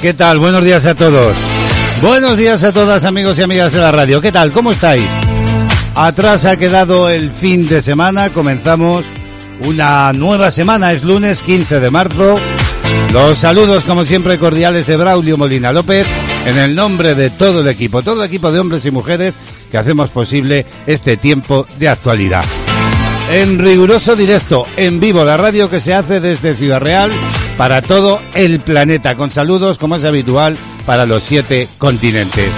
¿qué tal? Buenos días a todos. Buenos días a todas amigos y amigas de la radio. ¿Qué tal? ¿Cómo estáis? Atrás ha quedado el fin de semana. Comenzamos una nueva semana. Es lunes 15 de marzo. Los saludos, como siempre, cordiales de Braulio Molina López, en el nombre de todo el equipo, todo el equipo de hombres y mujeres que hacemos posible este tiempo de actualidad. En riguroso directo, en vivo, la radio que se hace desde Ciudad Real para todo el planeta, con saludos, como es habitual, para los siete continentes.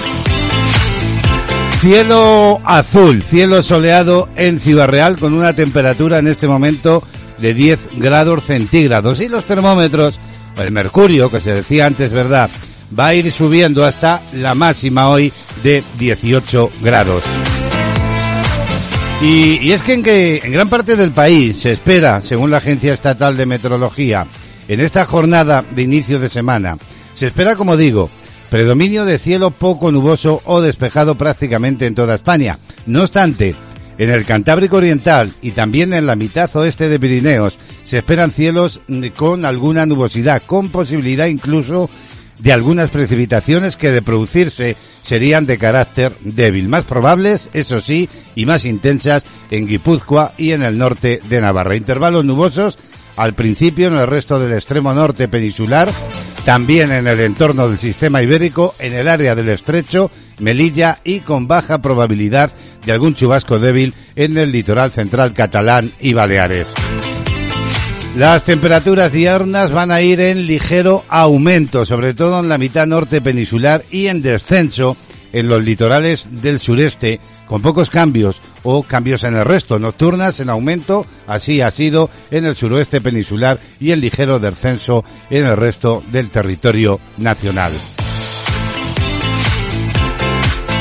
Cielo azul, cielo soleado en Ciudad Real con una temperatura en este momento de 10 grados centígrados y los termómetros, el mercurio que se decía antes, ¿verdad? Va a ir subiendo hasta la máxima hoy de 18 grados. Y, es que en, que en gran parte del país se espera, según la Agencia Estatal de Meteorología, en esta jornada de inicio de semana, se espera, como digo, predominio de cielo poco nuboso o despejado prácticamente en toda España. No obstante, en el Cantábrico Oriental y también en la mitad oeste de Pirineos se esperan cielos con alguna nubosidad, con posibilidad incluso de algunas precipitaciones que de producirse serían de carácter débil, más probables, eso sí, y más intensas en Guipúzcoa y en el norte de Navarra. Intervalos nubosos al principio en el resto del extremo norte peninsular, también en el entorno del sistema ibérico, en el área del estrecho, Melilla y con baja probabilidad de algún chubasco débil en el litoral central catalán y Baleares. Las temperaturas diurnas van a ir en ligero aumento, sobre todo en la mitad norte peninsular y en descenso en los litorales del sureste, con pocos cambios o cambios en el resto. Nocturnas en aumento, así ha sido en el suroeste peninsular y en ligero descenso en el resto del territorio nacional.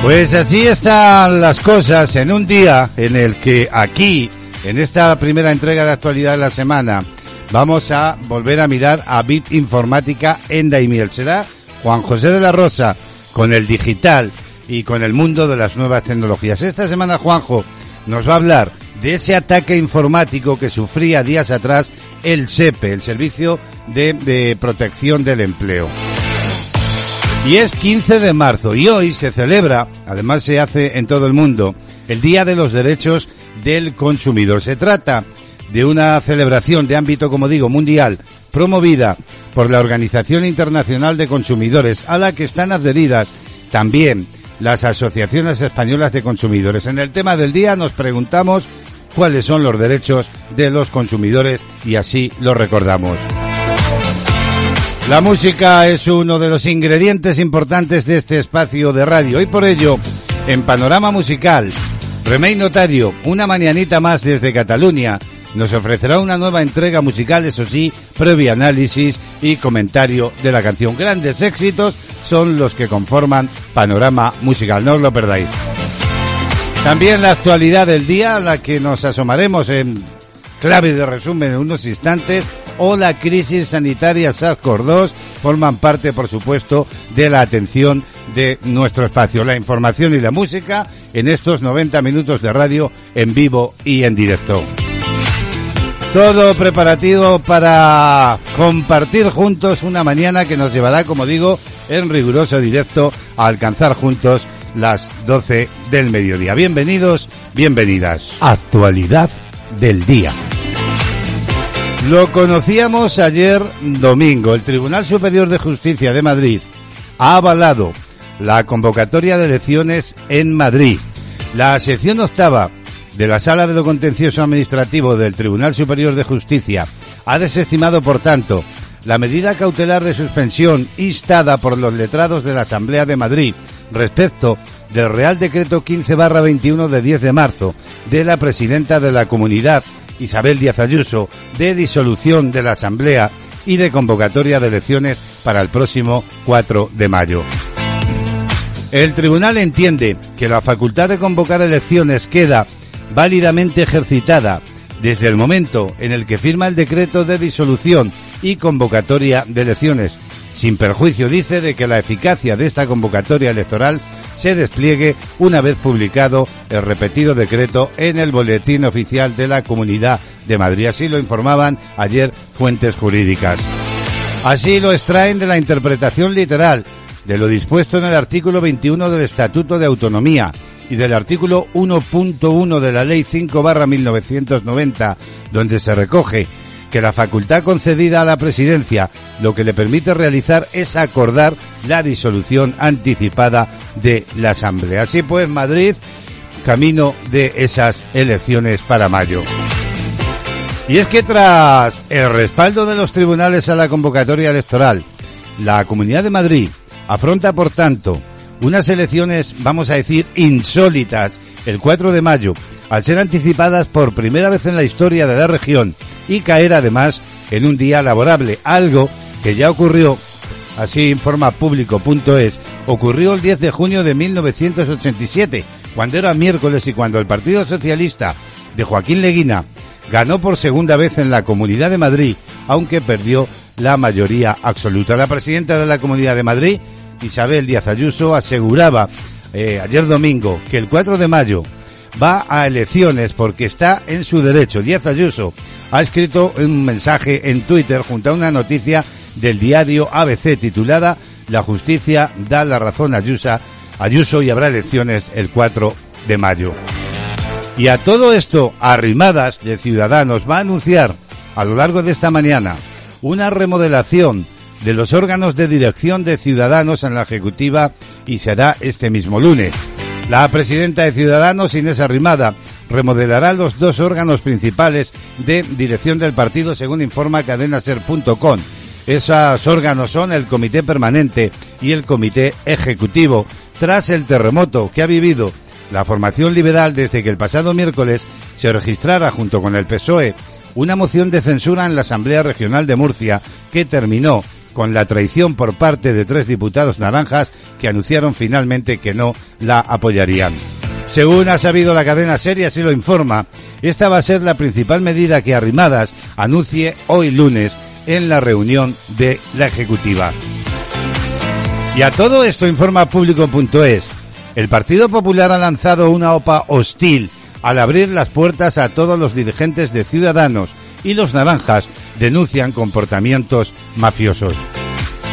Pues así están las cosas en un día en el que aquí, en esta primera entrega de actualidad de la semana, vamos a volver a mirar a Bit Informática en Daimiel. Será Juan José de la Rosa con el digital y con el mundo de las nuevas tecnologías. Esta semana Juanjo nos va a hablar de ese ataque informático que sufría días atrás el SEPE, el Servicio de, de Protección del Empleo. Y es 15 de marzo y hoy se celebra, además se hace en todo el mundo, el Día de los Derechos del Consumidor. Se trata de una celebración de ámbito, como digo, mundial, promovida por la Organización Internacional de Consumidores, a la que están adheridas también las asociaciones españolas de consumidores. En el tema del día nos preguntamos cuáles son los derechos de los consumidores y así lo recordamos. La música es uno de los ingredientes importantes de este espacio de radio y por ello, en Panorama Musical, Remey Notario, una mañanita más desde Cataluña, nos ofrecerá una nueva entrega musical, eso sí, previo análisis y comentario de la canción. Grandes éxitos son los que conforman Panorama Musical, no os lo perdáis. También la actualidad del día, a la que nos asomaremos en clave de resumen en unos instantes, o la crisis sanitaria SARS-CoV-2 forman parte, por supuesto, de la atención de nuestro espacio. La información y la música en estos 90 minutos de radio en vivo y en directo. Todo preparativo para compartir juntos una mañana que nos llevará, como digo, en riguroso directo a alcanzar juntos las 12 del mediodía. Bienvenidos, bienvenidas. Actualidad del día. Lo conocíamos ayer domingo. El Tribunal Superior de Justicia de Madrid ha avalado la convocatoria de elecciones en Madrid. La sección octava de la Sala de lo Contencioso Administrativo del Tribunal Superior de Justicia ha desestimado, por tanto, la medida cautelar de suspensión instada por los letrados de la Asamblea de Madrid respecto del Real Decreto 15-21 de 10 de marzo de la presidenta de la comunidad, Isabel Díaz Ayuso, de disolución de la Asamblea y de convocatoria de elecciones para el próximo 4 de mayo. El tribunal entiende que la facultad de convocar elecciones queda válidamente ejercitada desde el momento en el que firma el decreto de disolución y convocatoria de elecciones, sin perjuicio, dice, de que la eficacia de esta convocatoria electoral se despliegue una vez publicado el repetido decreto en el Boletín Oficial de la Comunidad de Madrid. Así lo informaban ayer fuentes jurídicas. Así lo extraen de la interpretación literal de lo dispuesto en el artículo 21 del Estatuto de Autonomía y del artículo 1.1 de la Ley 5 barra 1990, donde se recoge que la facultad concedida a la presidencia lo que le permite realizar es acordar la disolución anticipada de la Asamblea. Así pues, Madrid, camino de esas elecciones para mayo. Y es que tras el respaldo de los tribunales a la convocatoria electoral, la Comunidad de Madrid afronta, por tanto, unas elecciones, vamos a decir, insólitas el 4 de mayo, al ser anticipadas por primera vez en la historia de la región y caer además en un día laborable, algo que ya ocurrió, así informa público.es, ocurrió el 10 de junio de 1987, cuando era miércoles y cuando el Partido Socialista de Joaquín Leguina ganó por segunda vez en la Comunidad de Madrid, aunque perdió la mayoría absoluta. La presidenta de la Comunidad de Madrid, Isabel Díaz Ayuso, aseguraba eh, ayer domingo que el 4 de mayo va a elecciones porque está en su derecho. Díaz Ayuso ha escrito un mensaje en Twitter junto a una noticia del diario ABC titulada La justicia da la razón a Ayuso, Ayuso y habrá elecciones el 4 de mayo. Y a todo esto, Arrimadas de Ciudadanos va a anunciar a lo largo de esta mañana una remodelación de los órganos de dirección de Ciudadanos en la Ejecutiva y será este mismo lunes. La presidenta de Ciudadanos, Inés Arrimada, remodelará los dos órganos principales de dirección del partido, según informa cadenaser.com. Esos órganos son el Comité Permanente y el Comité Ejecutivo, tras el terremoto que ha vivido la formación liberal desde que el pasado miércoles se registrara junto con el PSOE una moción de censura en la Asamblea Regional de Murcia que terminó con la traición por parte de tres diputados naranjas que anunciaron finalmente que no la apoyarían. Según ha sabido la cadena seria, así lo informa, esta va a ser la principal medida que Arrimadas anuncie hoy lunes en la reunión de la Ejecutiva. Y a todo esto informa público.es. El Partido Popular ha lanzado una OPA hostil al abrir las puertas a todos los dirigentes de Ciudadanos y los naranjas denuncian comportamientos mafiosos.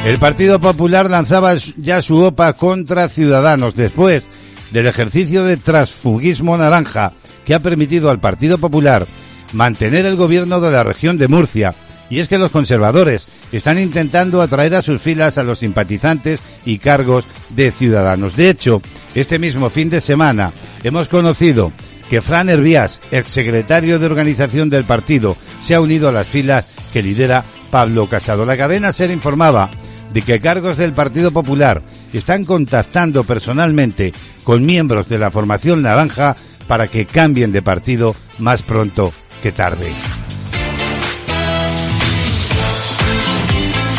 El Partido Popular lanzaba ya su OPA contra Ciudadanos después del ejercicio de transfugismo naranja que ha permitido al Partido Popular mantener el gobierno de la región de Murcia. Y es que los conservadores están intentando atraer a sus filas a los simpatizantes y cargos de ciudadanos. De hecho, este mismo fin de semana hemos conocido que Fran Hervías, exsecretario de organización del partido, se ha unido a las filas que lidera Pablo Casado. La cadena SER informaba de que cargos del Partido Popular están contactando personalmente con miembros de la formación naranja para que cambien de partido más pronto que tarde.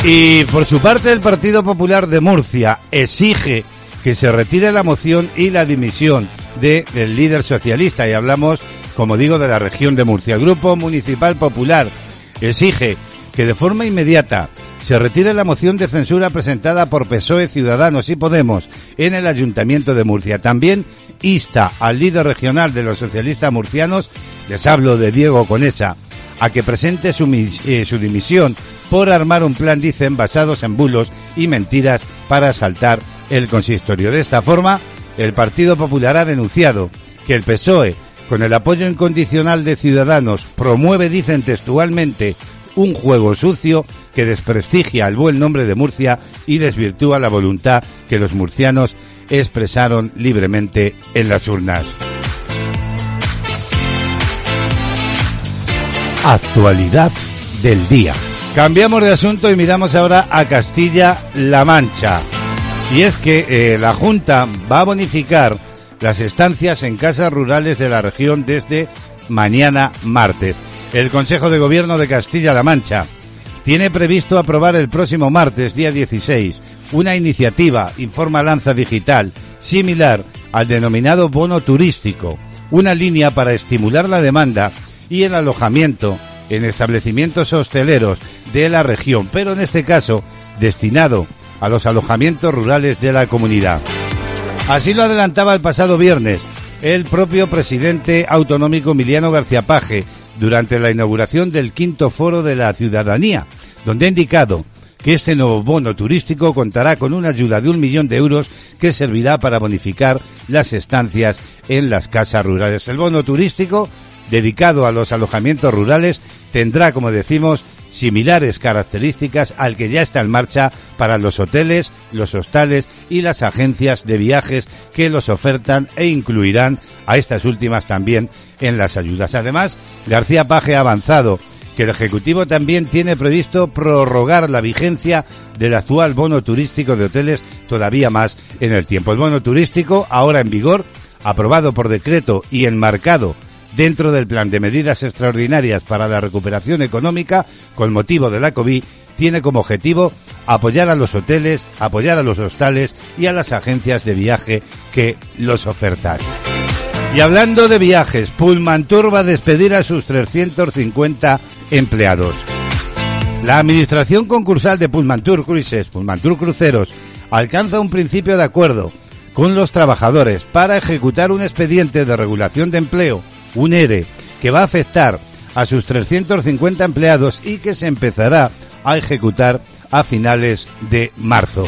Y por su parte el Partido Popular de Murcia exige que se retire la moción y la dimisión del líder socialista y hablamos, como digo, de la región de Murcia. El Grupo Municipal Popular exige que de forma inmediata se retire la moción de censura presentada por PSOE, Ciudadanos y Podemos en el Ayuntamiento de Murcia. También insta al líder regional de los socialistas murcianos, les hablo de Diego Conesa, a que presente su, eh, su dimisión por armar un plan, dicen, basados en bulos y mentiras para asaltar el consistorio. De esta forma, el Partido Popular ha denunciado que el PSOE, con el apoyo incondicional de Ciudadanos, promueve, dicen textualmente, un juego sucio que desprestigia el buen nombre de Murcia y desvirtúa la voluntad que los murcianos expresaron libremente en las urnas. Actualidad del día. Cambiamos de asunto y miramos ahora a Castilla-La Mancha. Y es que eh, la Junta va a bonificar las estancias en casas rurales de la región desde mañana martes. El Consejo de Gobierno de Castilla-La Mancha tiene previsto aprobar el próximo martes, día 16, una iniciativa, informa Lanza Digital, similar al denominado bono turístico, una línea para estimular la demanda y el alojamiento en establecimientos hosteleros de la región, pero en este caso destinado a los alojamientos rurales de la comunidad. Así lo adelantaba el pasado viernes el propio presidente autonómico Emiliano García Paje durante la inauguración del quinto foro de la ciudadanía, donde ha indicado que este nuevo bono turístico contará con una ayuda de un millón de euros que servirá para bonificar las estancias en las casas rurales. El bono turístico dedicado a los alojamientos rurales tendrá, como decimos, similares características al que ya está en marcha para los hoteles, los hostales y las agencias de viajes que los ofertan e incluirán a estas últimas también en las ayudas. Además, García Paje ha avanzado que el Ejecutivo también tiene previsto prorrogar la vigencia del actual bono turístico de hoteles todavía más en el tiempo. El bono turístico, ahora en vigor, aprobado por decreto y enmarcado dentro del plan de medidas extraordinarias para la recuperación económica con motivo de la COVID, tiene como objetivo apoyar a los hoteles, apoyar a los hostales y a las agencias de viaje que los ofertan. Y hablando de viajes, Pullman Tour va a despedir a sus 350 empleados. La administración concursal de Pullman Tour Cruises, Pullman Tour Cruceros, alcanza un principio de acuerdo con los trabajadores para ejecutar un expediente de regulación de empleo, un ERE, que va a afectar a sus 350 empleados y que se empezará a ejecutar a finales de marzo.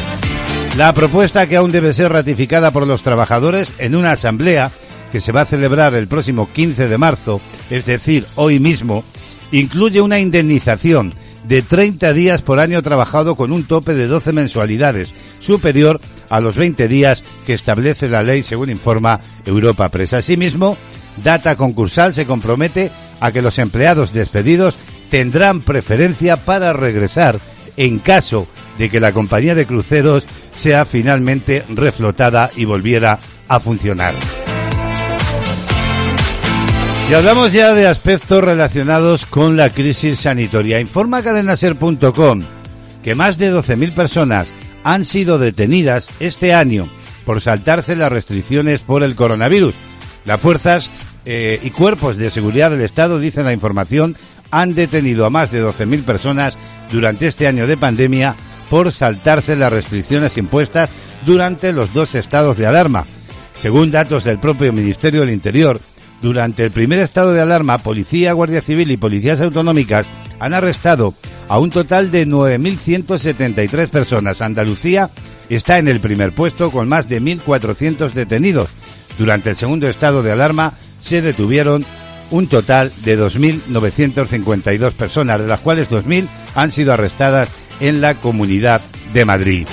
La propuesta que aún debe ser ratificada por los trabajadores en una asamblea que se va a celebrar el próximo 15 de marzo, es decir, hoy mismo, incluye una indemnización de 30 días por año trabajado con un tope de 12 mensualidades, superior a los 20 días que establece la ley, según informa Europa Press. Asimismo, Data Concursal se compromete a que los empleados despedidos tendrán preferencia para regresar en caso de que la compañía de cruceros sea finalmente reflotada y volviera a funcionar. Y hablamos ya de aspectos relacionados con la crisis sanitaria. Informa cadenaser.com que más de 12.000 personas han sido detenidas este año por saltarse las restricciones por el coronavirus. Las fuerzas eh, y cuerpos de seguridad del Estado, dice la información, han detenido a más de 12.000 personas durante este año de pandemia por saltarse las restricciones impuestas durante los dos estados de alarma. Según datos del propio Ministerio del Interior, durante el primer estado de alarma, Policía, Guardia Civil y policías autonómicas han arrestado a un total de 9.173 personas. Andalucía está en el primer puesto con más de 1.400 detenidos. Durante el segundo estado de alarma se detuvieron un total de 2.952 personas, de las cuales 2.000 han sido arrestadas en la Comunidad de Madrid.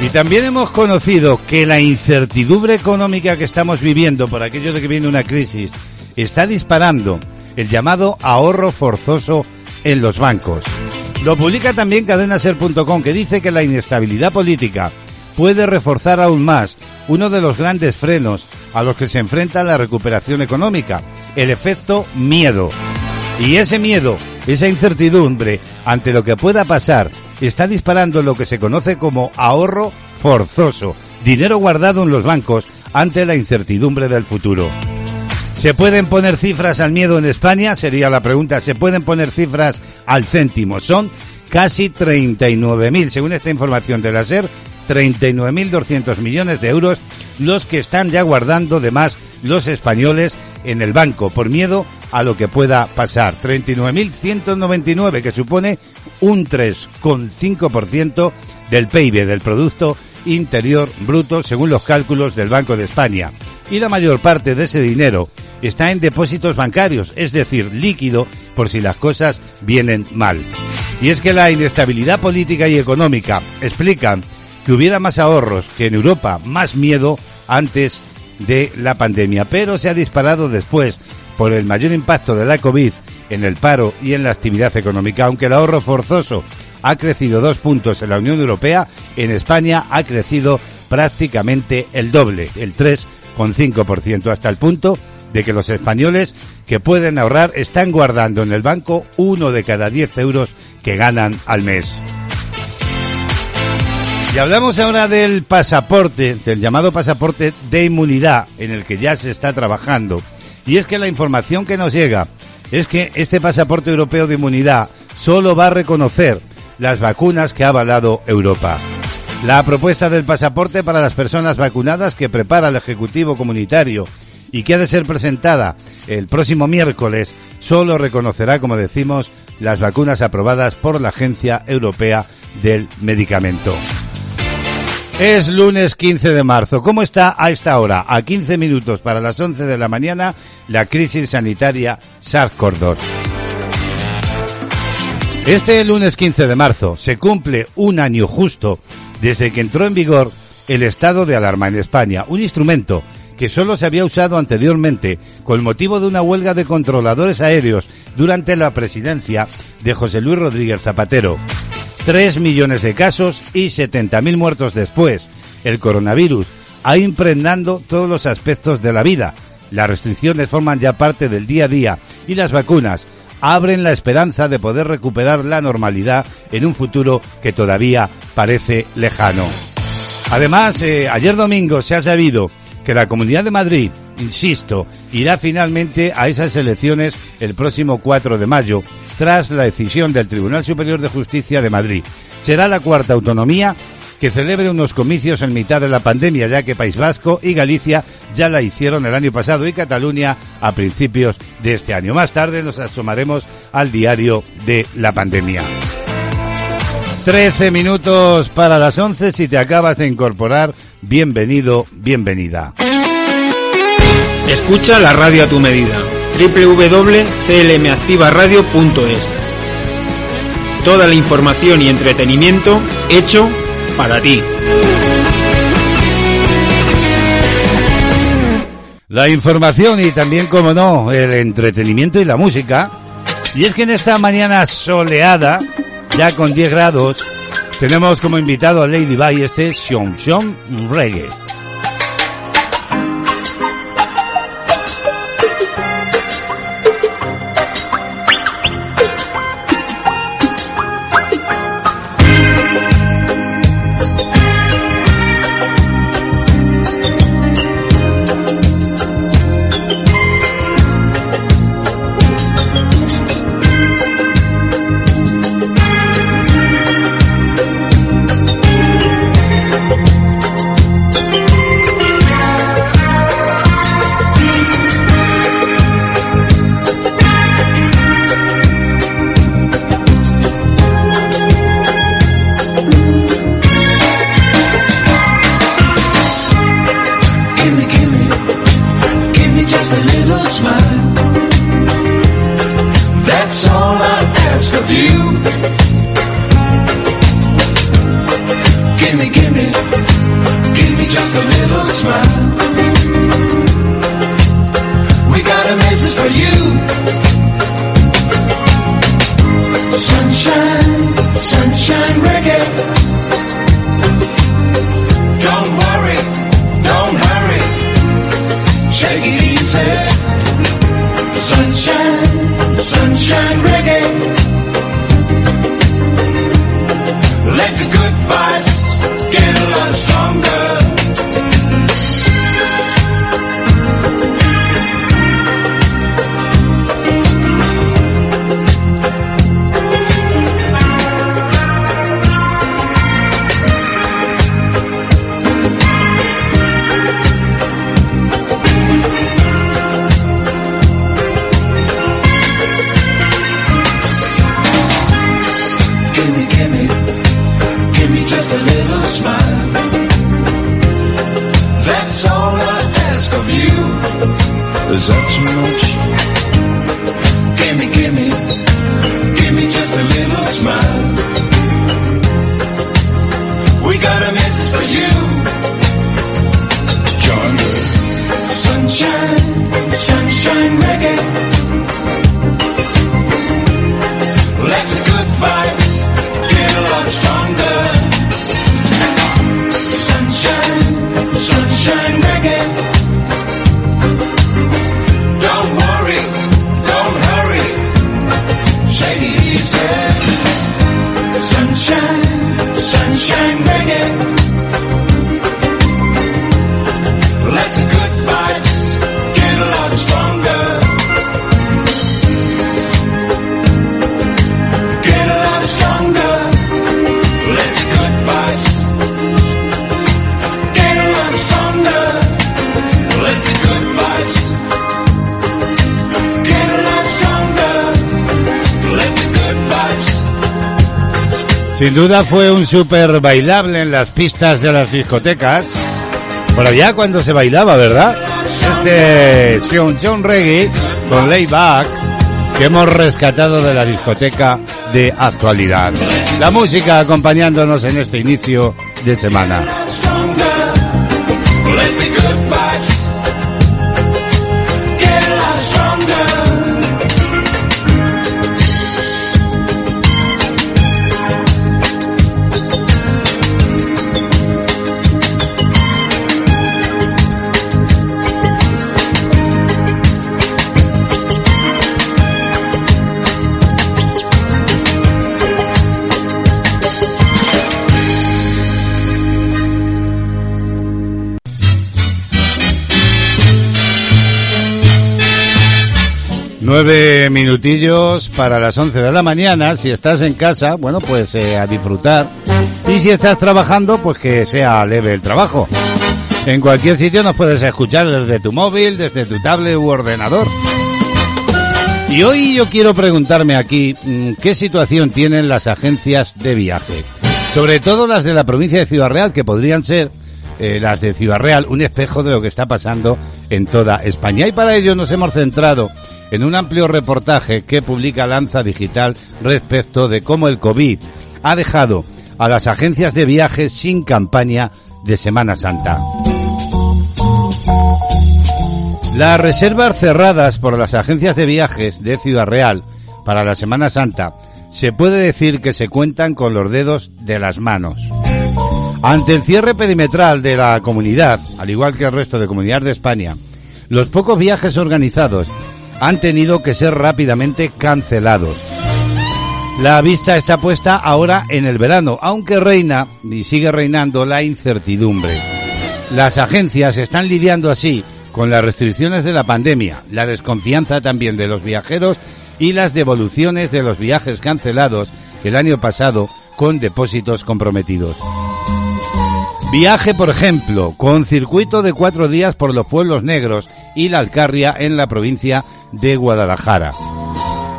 Y también hemos conocido que la incertidumbre económica que estamos viviendo por aquello de que viene una crisis está disparando el llamado ahorro forzoso en los bancos. Lo publica también cadenaser.com que dice que la inestabilidad política puede reforzar aún más uno de los grandes frenos a los que se enfrenta la recuperación económica, el efecto miedo. Y ese miedo, esa incertidumbre ante lo que pueda pasar está disparando lo que se conoce como ahorro forzoso, dinero guardado en los bancos ante la incertidumbre del futuro. ¿Se pueden poner cifras al miedo en España? Sería la pregunta. ¿Se pueden poner cifras al céntimo? Son casi 39.000, según esta información de la SER, 39.200 millones de euros los que están ya guardando de más los españoles en el banco por miedo a lo que pueda pasar. 39.199 que supone un 3,5% del PIB, del Producto Interior Bruto, según los cálculos del Banco de España. Y la mayor parte de ese dinero está en depósitos bancarios, es decir, líquido por si las cosas vienen mal. Y es que la inestabilidad política y económica explican que hubiera más ahorros que en Europa, más miedo antes de la pandemia, pero se ha disparado después por el mayor impacto de la COVID en el paro y en la actividad económica. Aunque el ahorro forzoso ha crecido dos puntos en la Unión Europea, en España ha crecido prácticamente el doble, el 3,5%, hasta el punto de que los españoles que pueden ahorrar están guardando en el banco uno de cada diez euros que ganan al mes. Y hablamos ahora del pasaporte, del llamado pasaporte de inmunidad, en el que ya se está trabajando. Y es que la información que nos llega es que este pasaporte europeo de inmunidad solo va a reconocer las vacunas que ha avalado Europa. La propuesta del pasaporte para las personas vacunadas que prepara el Ejecutivo Comunitario y que ha de ser presentada el próximo miércoles, solo reconocerá, como decimos, las vacunas aprobadas por la Agencia Europea del Medicamento. Es lunes 15 de marzo. ¿Cómo está a esta hora, a 15 minutos para las 11 de la mañana, la crisis sanitaria SARS-CoV-2? Este lunes 15 de marzo se cumple un año justo desde que entró en vigor el estado de alarma en España, un instrumento que solo se había usado anteriormente con motivo de una huelga de controladores aéreos durante la presidencia de José Luis Rodríguez Zapatero. Tres millones de casos y 70.000 muertos después. El coronavirus ha impregnando todos los aspectos de la vida. Las restricciones forman ya parte del día a día y las vacunas abren la esperanza de poder recuperar la normalidad en un futuro que todavía parece lejano. Además, eh, ayer domingo se ha sabido que la Comunidad de Madrid, insisto, irá finalmente a esas elecciones el próximo 4 de mayo, tras la decisión del Tribunal Superior de Justicia de Madrid. Será la cuarta autonomía que celebre unos comicios en mitad de la pandemia, ya que País Vasco y Galicia ya la hicieron el año pasado y Cataluña a principios de este año. Más tarde nos asomaremos al diario de la pandemia. 13 minutos para las 11 si te acabas de incorporar. Bienvenido, bienvenida. Escucha la radio a tu medida. www.clmactivaradio.es Toda la información y entretenimiento hecho para ti. La información y también, como no, el entretenimiento y la música. Y es que en esta mañana soleada, ya con 10 grados, tenemos como invitado a Lady Bay este Xiong Xiong Reggae. ask of you. Is that too much? Gimme, gimme, gimme just a little smile. We gotta Sin duda fue un súper bailable en las pistas de las discotecas. Por allá cuando se bailaba, ¿verdad? Este Sean John Reggae con Layback que hemos rescatado de la discoteca de actualidad. La música acompañándonos en este inicio de semana. Nueve minutillos para las once de la mañana. Si estás en casa, bueno, pues eh, a disfrutar. Y si estás trabajando, pues que sea leve el trabajo. En cualquier sitio nos puedes escuchar desde tu móvil, desde tu tablet u ordenador. Y hoy yo quiero preguntarme aquí mm, qué situación tienen las agencias de viaje. Sobre todo las de la provincia de Ciudad Real, que podrían ser eh, las de Ciudad Real un espejo de lo que está pasando en toda España. Y para ello nos hemos centrado en un amplio reportaje que publica Lanza Digital respecto de cómo el COVID ha dejado a las agencias de viajes sin campaña de Semana Santa. Las reservas cerradas por las agencias de viajes de Ciudad Real para la Semana Santa se puede decir que se cuentan con los dedos de las manos. Ante el cierre perimetral de la comunidad, al igual que el resto de comunidades de España, los pocos viajes organizados han tenido que ser rápidamente cancelados. La vista está puesta ahora en el verano, aunque reina y sigue reinando la incertidumbre. Las agencias están lidiando así con las restricciones de la pandemia, la desconfianza también de los viajeros y las devoluciones de los viajes cancelados el año pasado con depósitos comprometidos. Viaje, por ejemplo, con circuito de cuatro días por los pueblos negros y la Alcarria en la provincia de Guadalajara.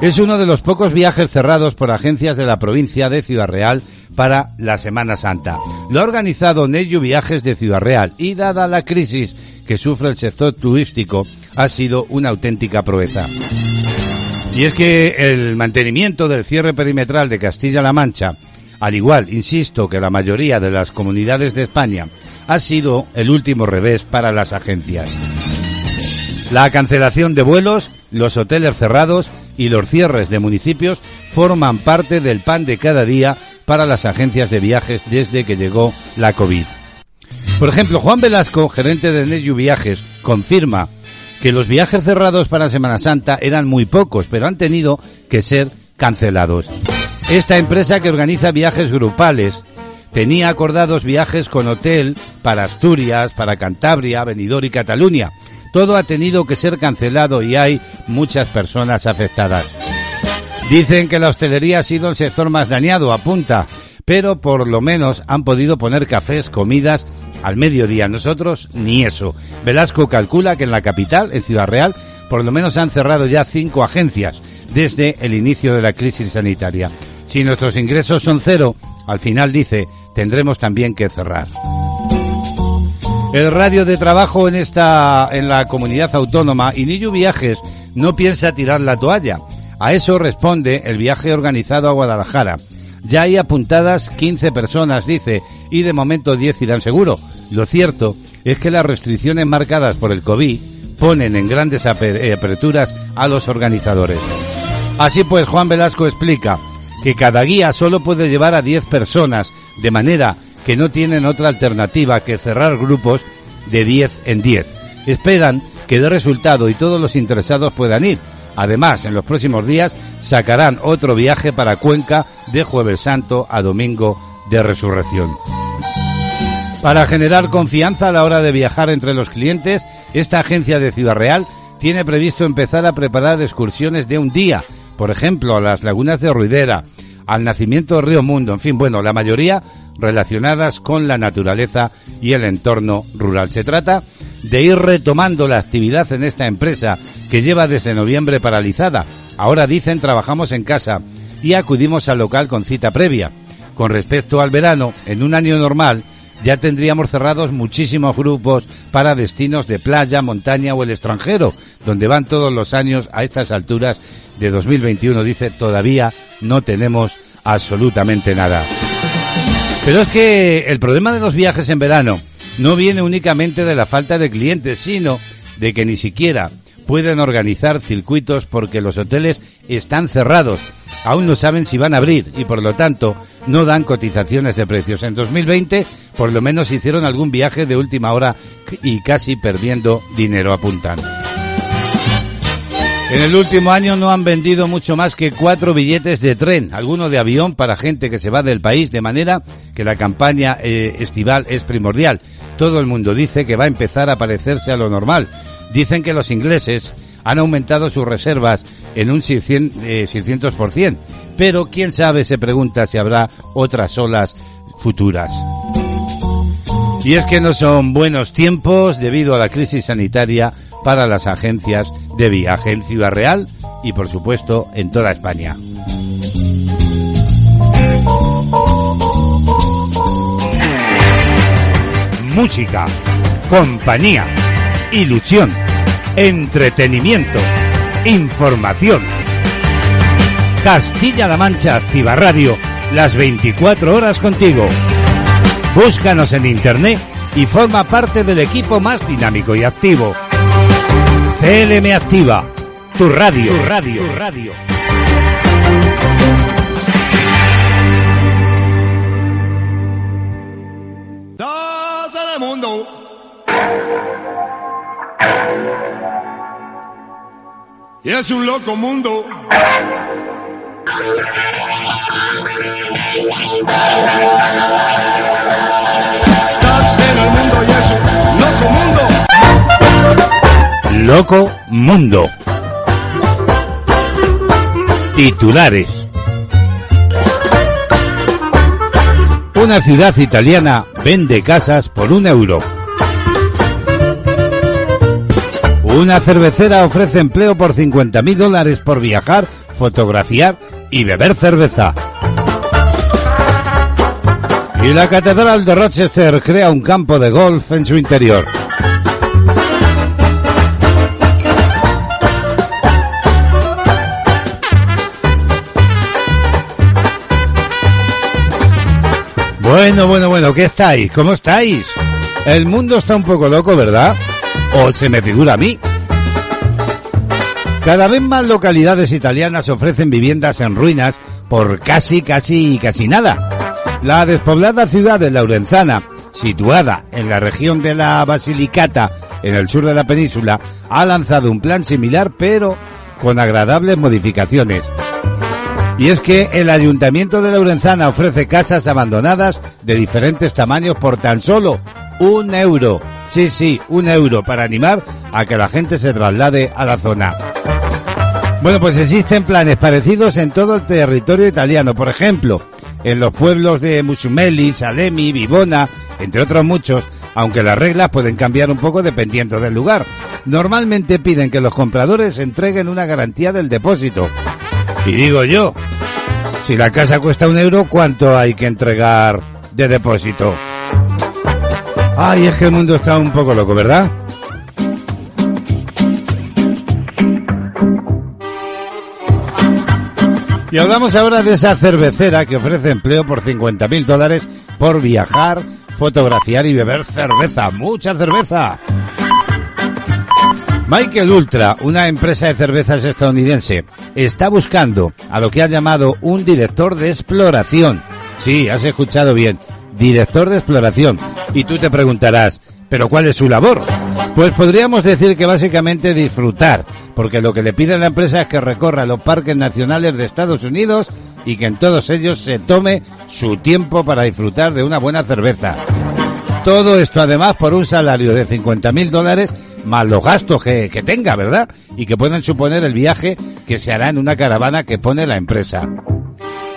Es uno de los pocos viajes cerrados por agencias de la provincia de Ciudad Real para la Semana Santa. Lo ha organizado Neyu Viajes de Ciudad Real y dada la crisis que sufre el sector turístico, ha sido una auténtica proeza. Y es que el mantenimiento del cierre perimetral de Castilla-La Mancha, al igual, insisto, que la mayoría de las comunidades de España, ha sido el último revés para las agencias. La cancelación de vuelos, los hoteles cerrados y los cierres de municipios forman parte del pan de cada día para las agencias de viajes desde que llegó la COVID. Por ejemplo, Juan Velasco, gerente de Neyu Viajes, confirma que los viajes cerrados para Semana Santa eran muy pocos, pero han tenido que ser cancelados. Esta empresa que organiza viajes grupales tenía acordados viajes con hotel para Asturias, para Cantabria, Benidorm y Cataluña, todo ha tenido que ser cancelado y hay muchas personas afectadas. Dicen que la hostelería ha sido el sector más dañado, apunta, pero por lo menos han podido poner cafés, comidas al mediodía. Nosotros ni eso. Velasco calcula que en la capital, en Ciudad Real, por lo menos han cerrado ya cinco agencias desde el inicio de la crisis sanitaria. Si nuestros ingresos son cero, al final dice, tendremos también que cerrar. El radio de trabajo en esta en la comunidad autónoma Inillu Viajes no piensa tirar la toalla. A eso responde el viaje organizado a Guadalajara. Ya hay apuntadas 15 personas, dice, y de momento 10 irán seguro. Lo cierto es que las restricciones marcadas por el COVID ponen en grandes eh, aperturas a los organizadores. Así pues, Juan Velasco explica que cada guía solo puede llevar a 10 personas, de manera que no tienen otra alternativa que cerrar grupos de 10 en 10. Esperan que dé resultado y todos los interesados puedan ir. Además, en los próximos días sacarán otro viaje para Cuenca de Jueves Santo a Domingo de Resurrección. Para generar confianza a la hora de viajar entre los clientes, esta agencia de Ciudad Real tiene previsto empezar a preparar excursiones de un día, por ejemplo, a las lagunas de Ruidera, al nacimiento del río Mundo, en fin, bueno, la mayoría relacionadas con la naturaleza y el entorno rural. Se trata de ir retomando la actividad en esta empresa que lleva desde noviembre paralizada. Ahora dicen trabajamos en casa y acudimos al local con cita previa. con respecto al verano, en un año normal, ya tendríamos cerrados muchísimos grupos para destinos de playa, montaña o el extranjero, donde van todos los años a estas alturas de 2021. Dice, todavía no tenemos absolutamente nada. Pero es que el problema de los viajes en verano no viene únicamente de la falta de clientes, sino de que ni siquiera pueden organizar circuitos porque los hoteles están cerrados. Aún no saben si van a abrir y por lo tanto no dan cotizaciones de precios. En 2020 por lo menos hicieron algún viaje de última hora y casi perdiendo dinero apuntan. En el último año no han vendido mucho más que cuatro billetes de tren, alguno de avión para gente que se va del país, de manera que la campaña eh, estival es primordial. Todo el mundo dice que va a empezar a parecerse a lo normal. Dicen que los ingleses han aumentado sus reservas en un 600%, eh, pero quién sabe se pregunta si habrá otras olas futuras. Y es que no son buenos tiempos debido a la crisis sanitaria para las agencias de viaje en Ciudad Real y por supuesto en toda España. Música, compañía, ilusión, entretenimiento, información. Castilla-La Mancha Activa Radio, las 24 horas contigo. Búscanos en internet y forma parte del equipo más dinámico y activo. CLM Activa, tu radio, tu radio, tu radio. Todo el mundo. Y es un loco mundo. Loco Mundo. Titulares. Una ciudad italiana vende casas por un euro. Una cervecera ofrece empleo por 50.000 dólares por viajar, fotografiar y beber cerveza. Y la Catedral de Rochester crea un campo de golf en su interior. Bueno, bueno, bueno, ¿qué estáis? ¿Cómo estáis? El mundo está un poco loco, ¿verdad? ¿O se me figura a mí? Cada vez más localidades italianas ofrecen viviendas en ruinas por casi, casi, casi nada. La despoblada ciudad de Laurenzana, situada en la región de la Basilicata, en el sur de la península, ha lanzado un plan similar pero con agradables modificaciones. Y es que el Ayuntamiento de Laurenzana ofrece casas abandonadas de diferentes tamaños por tan solo un euro. Sí, sí, un euro para animar a que la gente se traslade a la zona. Bueno, pues existen planes parecidos en todo el territorio italiano. Por ejemplo, en los pueblos de Musumeli, Salemi, Vivona, entre otros muchos, aunque las reglas pueden cambiar un poco dependiendo del lugar. Normalmente piden que los compradores entreguen una garantía del depósito. Y digo yo, si la casa cuesta un euro, ¿cuánto hay que entregar de depósito? Ay, es que el mundo está un poco loco, ¿verdad? Y hablamos ahora de esa cervecera que ofrece empleo por 50.000 dólares por viajar, fotografiar y beber cerveza. ¡Mucha cerveza! Michael Ultra, una empresa de cervezas estadounidense, está buscando a lo que ha llamado un director de exploración. Sí, has escuchado bien, director de exploración. Y tú te preguntarás, ¿pero cuál es su labor? Pues podríamos decir que básicamente disfrutar, porque lo que le pide la empresa es que recorra los parques nacionales de Estados Unidos y que en todos ellos se tome su tiempo para disfrutar de una buena cerveza. Todo esto además por un salario de 50 mil dólares más los gastos que, que tenga, ¿verdad? Y que pueden suponer el viaje que se hará en una caravana que pone la empresa.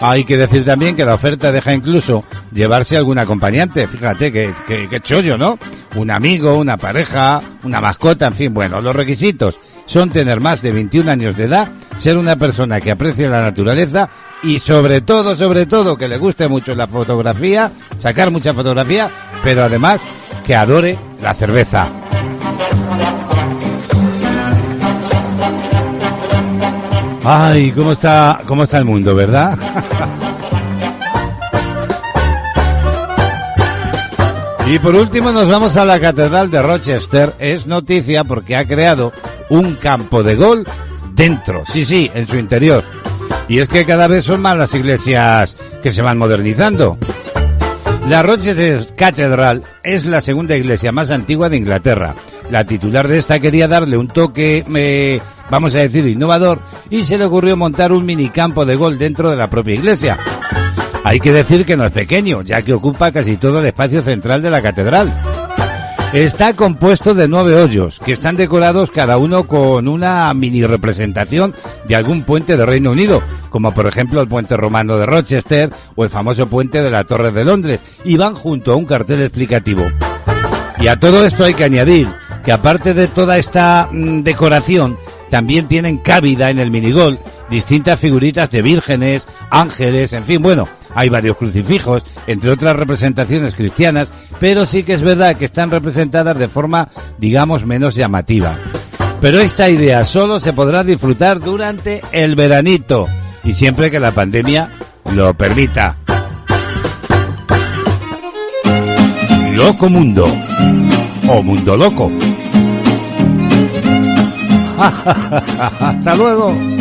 Hay que decir también que la oferta deja incluso llevarse algún acompañante. Fíjate que, que, chollo, ¿no? Un amigo, una pareja, una mascota, en fin. Bueno, los requisitos son tener más de 21 años de edad, ser una persona que aprecie la naturaleza y sobre todo, sobre todo, que le guste mucho la fotografía, sacar mucha fotografía, pero además que adore la cerveza. Ay, cómo está, cómo está el mundo, ¿verdad? y por último nos vamos a la Catedral de Rochester. Es noticia porque ha creado un campo de gol dentro, sí, sí, en su interior. Y es que cada vez son más las iglesias que se van modernizando. La Rochester Catedral es la segunda iglesia más antigua de Inglaterra. La titular de esta quería darle un toque eh, vamos a decir, innovador, y se le ocurrió montar un minicampo de gol dentro de la propia iglesia. Hay que decir que no es pequeño, ya que ocupa casi todo el espacio central de la catedral. Está compuesto de nueve hoyos, que están decorados cada uno con una mini representación de algún puente de Reino Unido, como por ejemplo el puente romano de Rochester o el famoso puente de la Torre de Londres, y van junto a un cartel explicativo. Y a todo esto hay que añadir que aparte de toda esta mm, decoración, también tienen cabida en el minigol distintas figuritas de vírgenes, ángeles, en fin, bueno, hay varios crucifijos, entre otras representaciones cristianas, pero sí que es verdad que están representadas de forma, digamos, menos llamativa. Pero esta idea solo se podrá disfrutar durante el veranito y siempre que la pandemia lo permita. Loco Mundo o Mundo Loco. Hasta luego.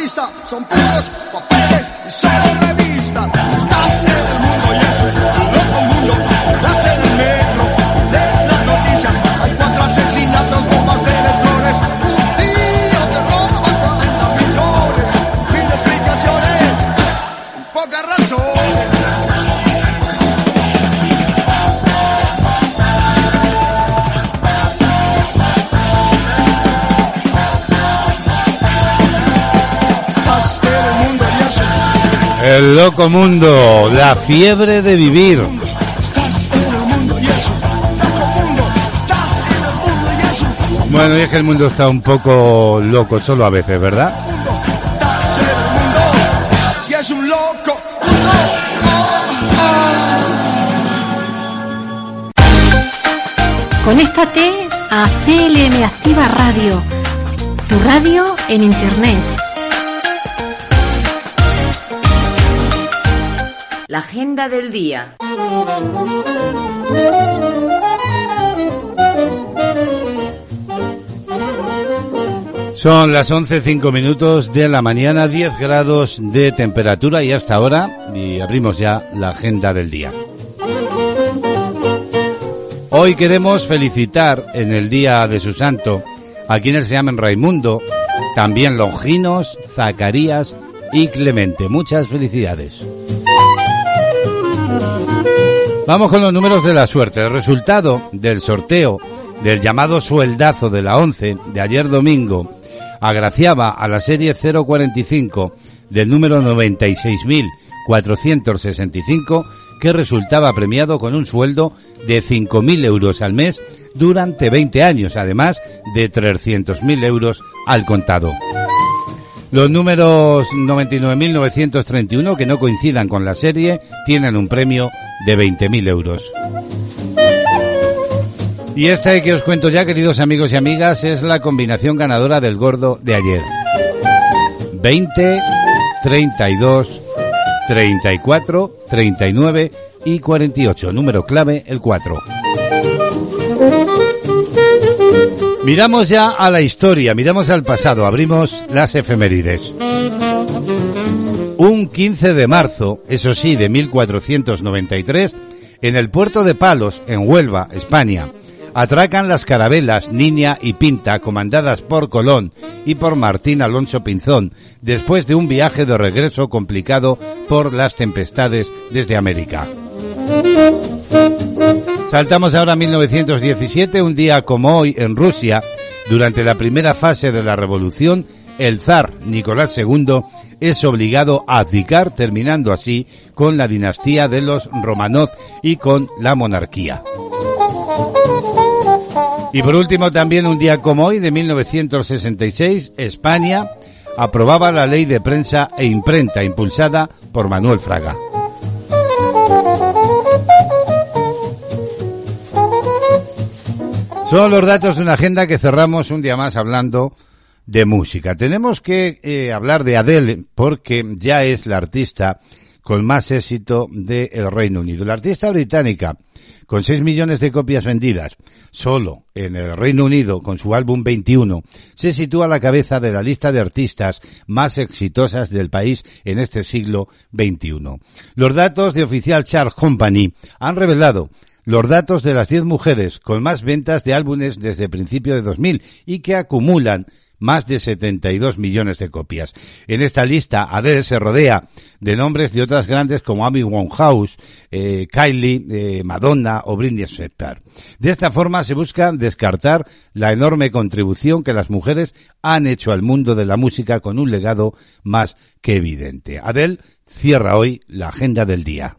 vista. Son puros El loco mundo, la fiebre de vivir. Bueno, y es que el mundo está un poco loco, solo a veces, ¿verdad? Conéctate a CLM Activa Radio, tu radio en Internet. La agenda del día. Son las 11.05 minutos de la mañana, 10 grados de temperatura y hasta ahora, y abrimos ya la agenda del día. Hoy queremos felicitar en el día de su santo a quienes se llaman Raimundo, también Longinos, Zacarías y Clemente. Muchas felicidades. Vamos con los números de la suerte. El resultado del sorteo del llamado sueldazo de la 11 de ayer domingo agraciaba a la serie 045 del número 96.465 que resultaba premiado con un sueldo de 5.000 euros al mes durante 20 años, además de 300.000 euros al contado. Los números 99.931 que no coincidan con la serie tienen un premio de 20.000 euros. Y esta que os cuento ya, queridos amigos y amigas, es la combinación ganadora del gordo de ayer. 20, 32, 34, 39 y 48. Número clave, el 4. Miramos ya a la historia, miramos al pasado, abrimos las efemérides. Un 15 de marzo, eso sí, de 1493, en el puerto de Palos, en Huelva, España, atracan las carabelas Niña y Pinta, comandadas por Colón y por Martín Alonso Pinzón, después de un viaje de regreso complicado por las tempestades desde América. Saltamos ahora a 1917, un día como hoy en Rusia, durante la primera fase de la revolución, el zar Nicolás II es obligado a abdicar, terminando así con la dinastía de los Romanov y con la monarquía. Y por último, también un día como hoy, de 1966, España aprobaba la ley de prensa e imprenta impulsada por Manuel Fraga. Son los datos de una agenda que cerramos un día más hablando de música. Tenemos que eh, hablar de Adele porque ya es la artista con más éxito del Reino Unido. La artista británica, con 6 millones de copias vendidas, solo en el Reino Unido, con su álbum 21, se sitúa a la cabeza de la lista de artistas más exitosas del país en este siglo XXI. Los datos de Oficial Chart Company han revelado los datos de las 10 mujeres con más ventas de álbumes desde principio de 2000 y que acumulan más de 72 millones de copias. En esta lista, Adele se rodea de nombres de otras grandes como Amy Winehouse, eh, Kylie, eh, Madonna o Britney Spears. De esta forma se busca descartar la enorme contribución que las mujeres han hecho al mundo de la música con un legado más que evidente. Adele cierra hoy la agenda del día.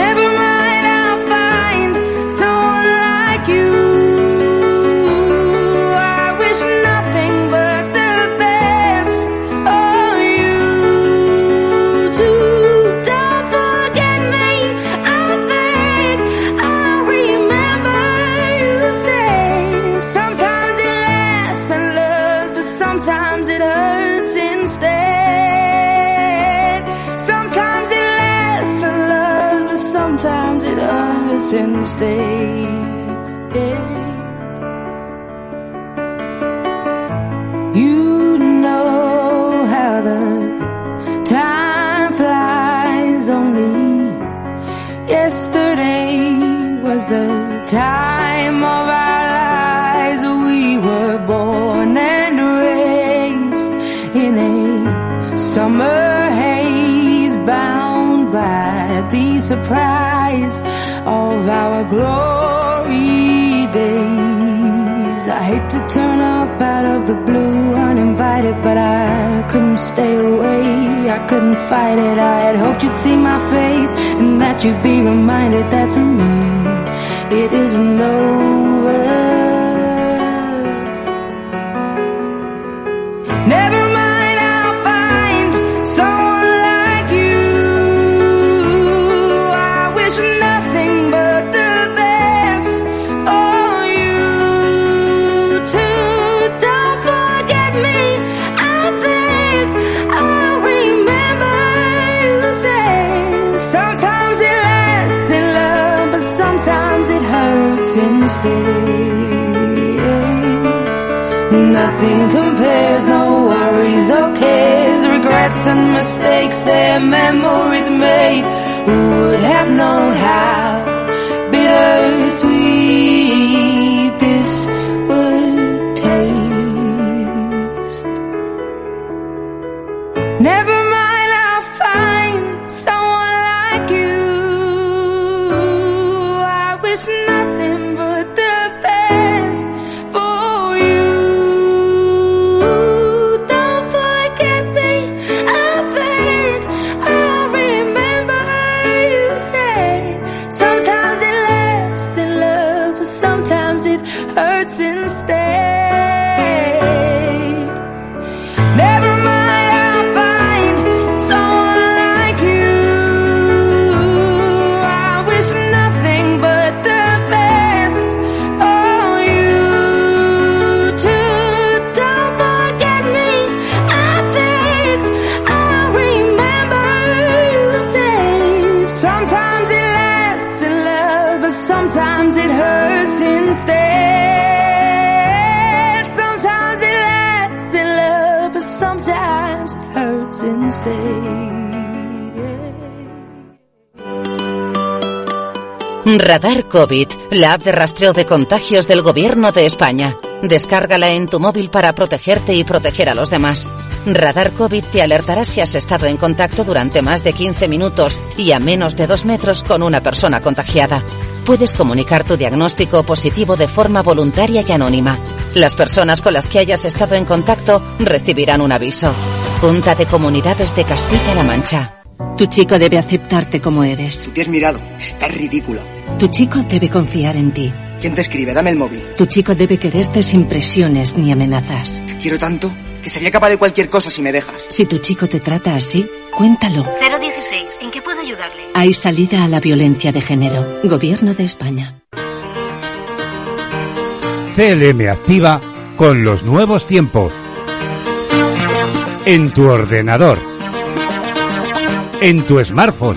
Never you be Radar COVID, la app de rastreo de contagios del Gobierno de España. Descárgala en tu móvil para protegerte y proteger a los demás. Radar COVID te alertará si has estado en contacto durante más de 15 minutos y a menos de 2 metros con una persona contagiada. Puedes comunicar tu diagnóstico positivo de forma voluntaria y anónima. Las personas con las que hayas estado en contacto recibirán un aviso. Junta de Comunidades de Castilla-La Mancha. Tu chico debe aceptarte como eres. Tú te has mirado. Estás ridícula. Tu chico debe confiar en ti. ¿Quién te escribe? Dame el móvil. Tu chico debe quererte sin presiones ni amenazas. Te quiero tanto que sería capaz de cualquier cosa si me dejas. Si tu chico te trata así, cuéntalo. 016, ¿en qué puedo ayudarle? Hay salida a la violencia de género. Gobierno de España. CLM activa con los nuevos tiempos. En tu ordenador. En tu smartphone.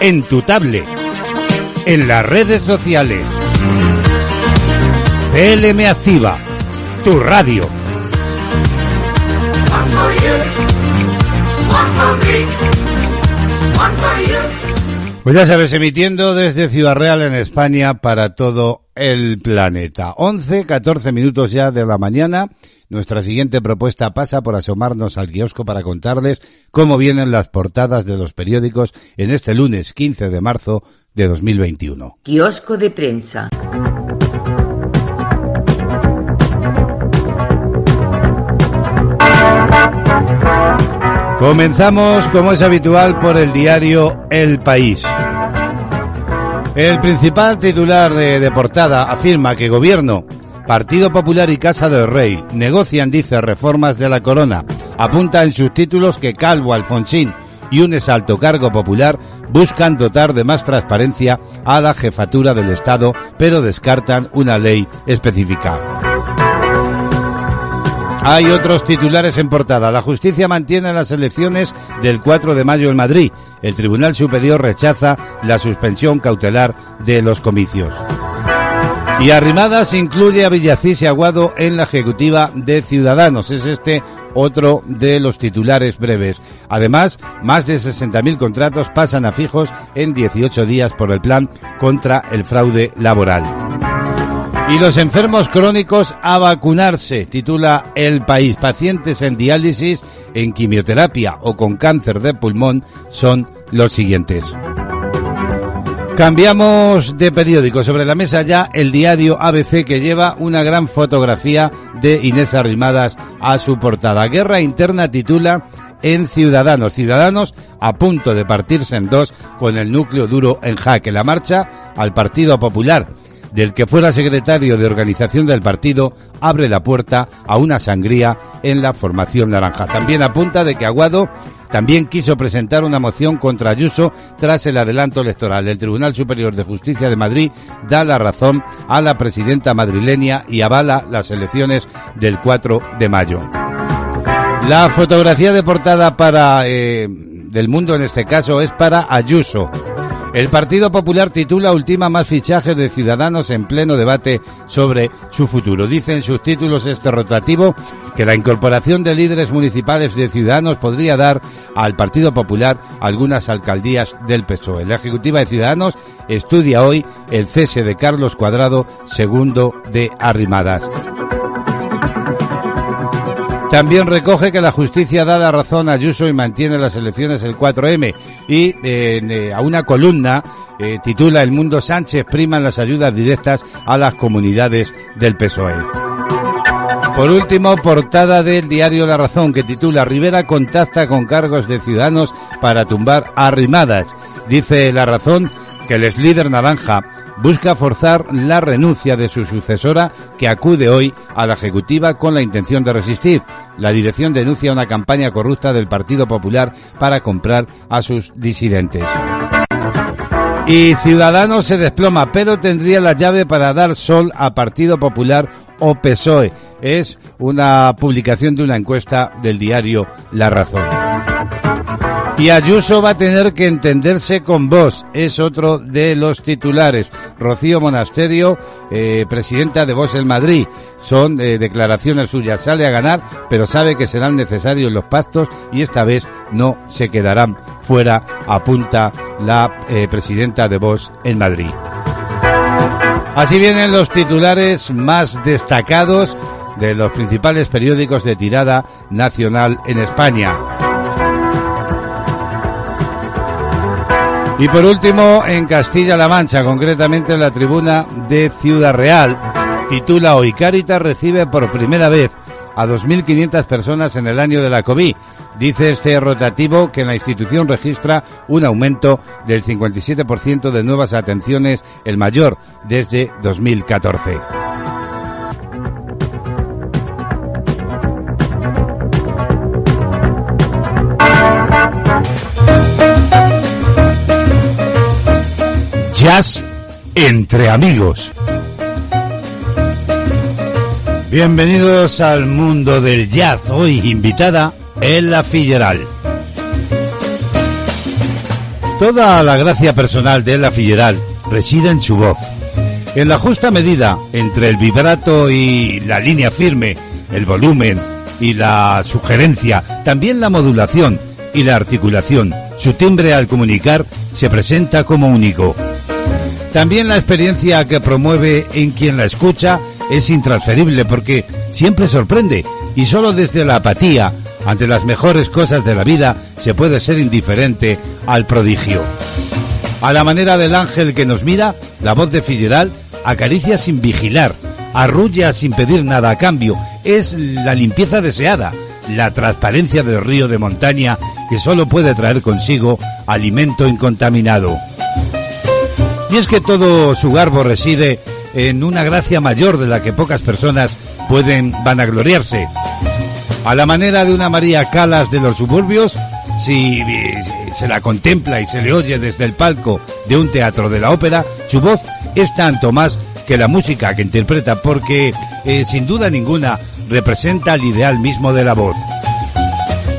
En tu tablet. En las redes sociales. CLM activa. Tu radio. Pues ya sabes, emitiendo desde Ciudad Real en España para todo el planeta. 11, 14 minutos ya de la mañana. Nuestra siguiente propuesta pasa por asomarnos al kiosco para contarles cómo vienen las portadas de los periódicos en este lunes 15 de marzo de 2021. Kiosco de prensa. Comenzamos, como es habitual, por el diario El País. El principal titular de, de portada afirma que Gobierno, Partido Popular y Casa del Rey negocian, dice, reformas de la corona. Apunta en sus títulos que Calvo, Alfonsín y un exalto cargo popular buscan dotar de más transparencia a la jefatura del Estado, pero descartan una ley específica. Hay otros titulares en portada. La justicia mantiene las elecciones del 4 de mayo en Madrid. El Tribunal Superior rechaza la suspensión cautelar de los comicios. Y Arrimadas incluye a Villacís y Aguado en la ejecutiva de Ciudadanos. Es este otro de los titulares breves. Además, más de 60.000 contratos pasan a fijos en 18 días por el plan contra el fraude laboral. Y los enfermos crónicos a vacunarse, titula El País. Pacientes en diálisis, en quimioterapia o con cáncer de pulmón son los siguientes. Cambiamos de periódico. Sobre la mesa ya el diario ABC que lleva una gran fotografía de Inés Arrimadas a su portada. Guerra interna titula en Ciudadanos. Ciudadanos a punto de partirse en dos con el núcleo duro en jaque. La marcha al Partido Popular del que fuera secretario de organización del partido, abre la puerta a una sangría en la formación naranja. También apunta de que Aguado también quiso presentar una moción contra Ayuso tras el adelanto electoral. El Tribunal Superior de Justicia de Madrid da la razón a la presidenta madrileña y avala las elecciones del 4 de mayo. La fotografía de portada para eh, del mundo en este caso es para Ayuso. El Partido Popular titula Ultima más fichajes de ciudadanos en pleno debate sobre su futuro. Dice en sus títulos este rotativo que la incorporación de líderes municipales de ciudadanos podría dar al Partido Popular algunas alcaldías del PSOE. La Ejecutiva de Ciudadanos estudia hoy el cese de Carlos Cuadrado, segundo de Arrimadas. También recoge que la justicia da la razón a Ayuso y mantiene las elecciones el 4M. Y eh, a una columna eh, titula El mundo Sánchez priman las ayudas directas a las comunidades del PSOE. Por último, portada del diario La Razón que titula Rivera contacta con cargos de ciudadanos para tumbar arrimadas. Dice La Razón que el ex líder naranja busca forzar la renuncia de su sucesora que acude hoy a la Ejecutiva con la intención de resistir. La dirección denuncia una campaña corrupta del Partido Popular para comprar a sus disidentes. Y Ciudadanos se desploma, pero tendría la llave para dar sol a Partido Popular o PSOE. Es una publicación de una encuesta del diario La Razón. Y Ayuso va a tener que entenderse con vos, es otro de los titulares. Rocío Monasterio, eh, presidenta de Voz en Madrid. Son eh, declaraciones suyas. Sale a ganar, pero sabe que serán necesarios los pactos y esta vez no se quedarán fuera, apunta la eh, presidenta de Voz en Madrid. Así vienen los titulares más destacados de los principales periódicos de tirada nacional en España. Y por último, en Castilla-La Mancha, concretamente en la tribuna de Ciudad Real, titula Hoy Caritas recibe por primera vez a 2.500 personas en el año de la COVID. Dice este rotativo que la institución registra un aumento del 57% de nuevas atenciones, el mayor desde 2014. Jazz entre amigos. Bienvenidos al mundo del jazz. Hoy invitada Ella Filleral. Toda la gracia personal de Ella Filleral reside en su voz. En la justa medida entre el vibrato y la línea firme, el volumen y la sugerencia, también la modulación y la articulación. Su timbre al comunicar se presenta como único. También la experiencia que promueve en quien la escucha es intransferible porque siempre sorprende y solo desde la apatía ante las mejores cosas de la vida se puede ser indiferente al prodigio. A la manera del ángel que nos mira, la voz de Figueral acaricia sin vigilar, arrulla sin pedir nada a cambio, es la limpieza deseada, la transparencia del río de montaña que solo puede traer consigo alimento incontaminado. Y es que todo su garbo reside en una gracia mayor de la que pocas personas pueden vanagloriarse. A la manera de una María Calas de los suburbios, si se la contempla y se le oye desde el palco de un teatro de la ópera, su voz es tanto más que la música que interpreta, porque eh, sin duda ninguna representa el ideal mismo de la voz.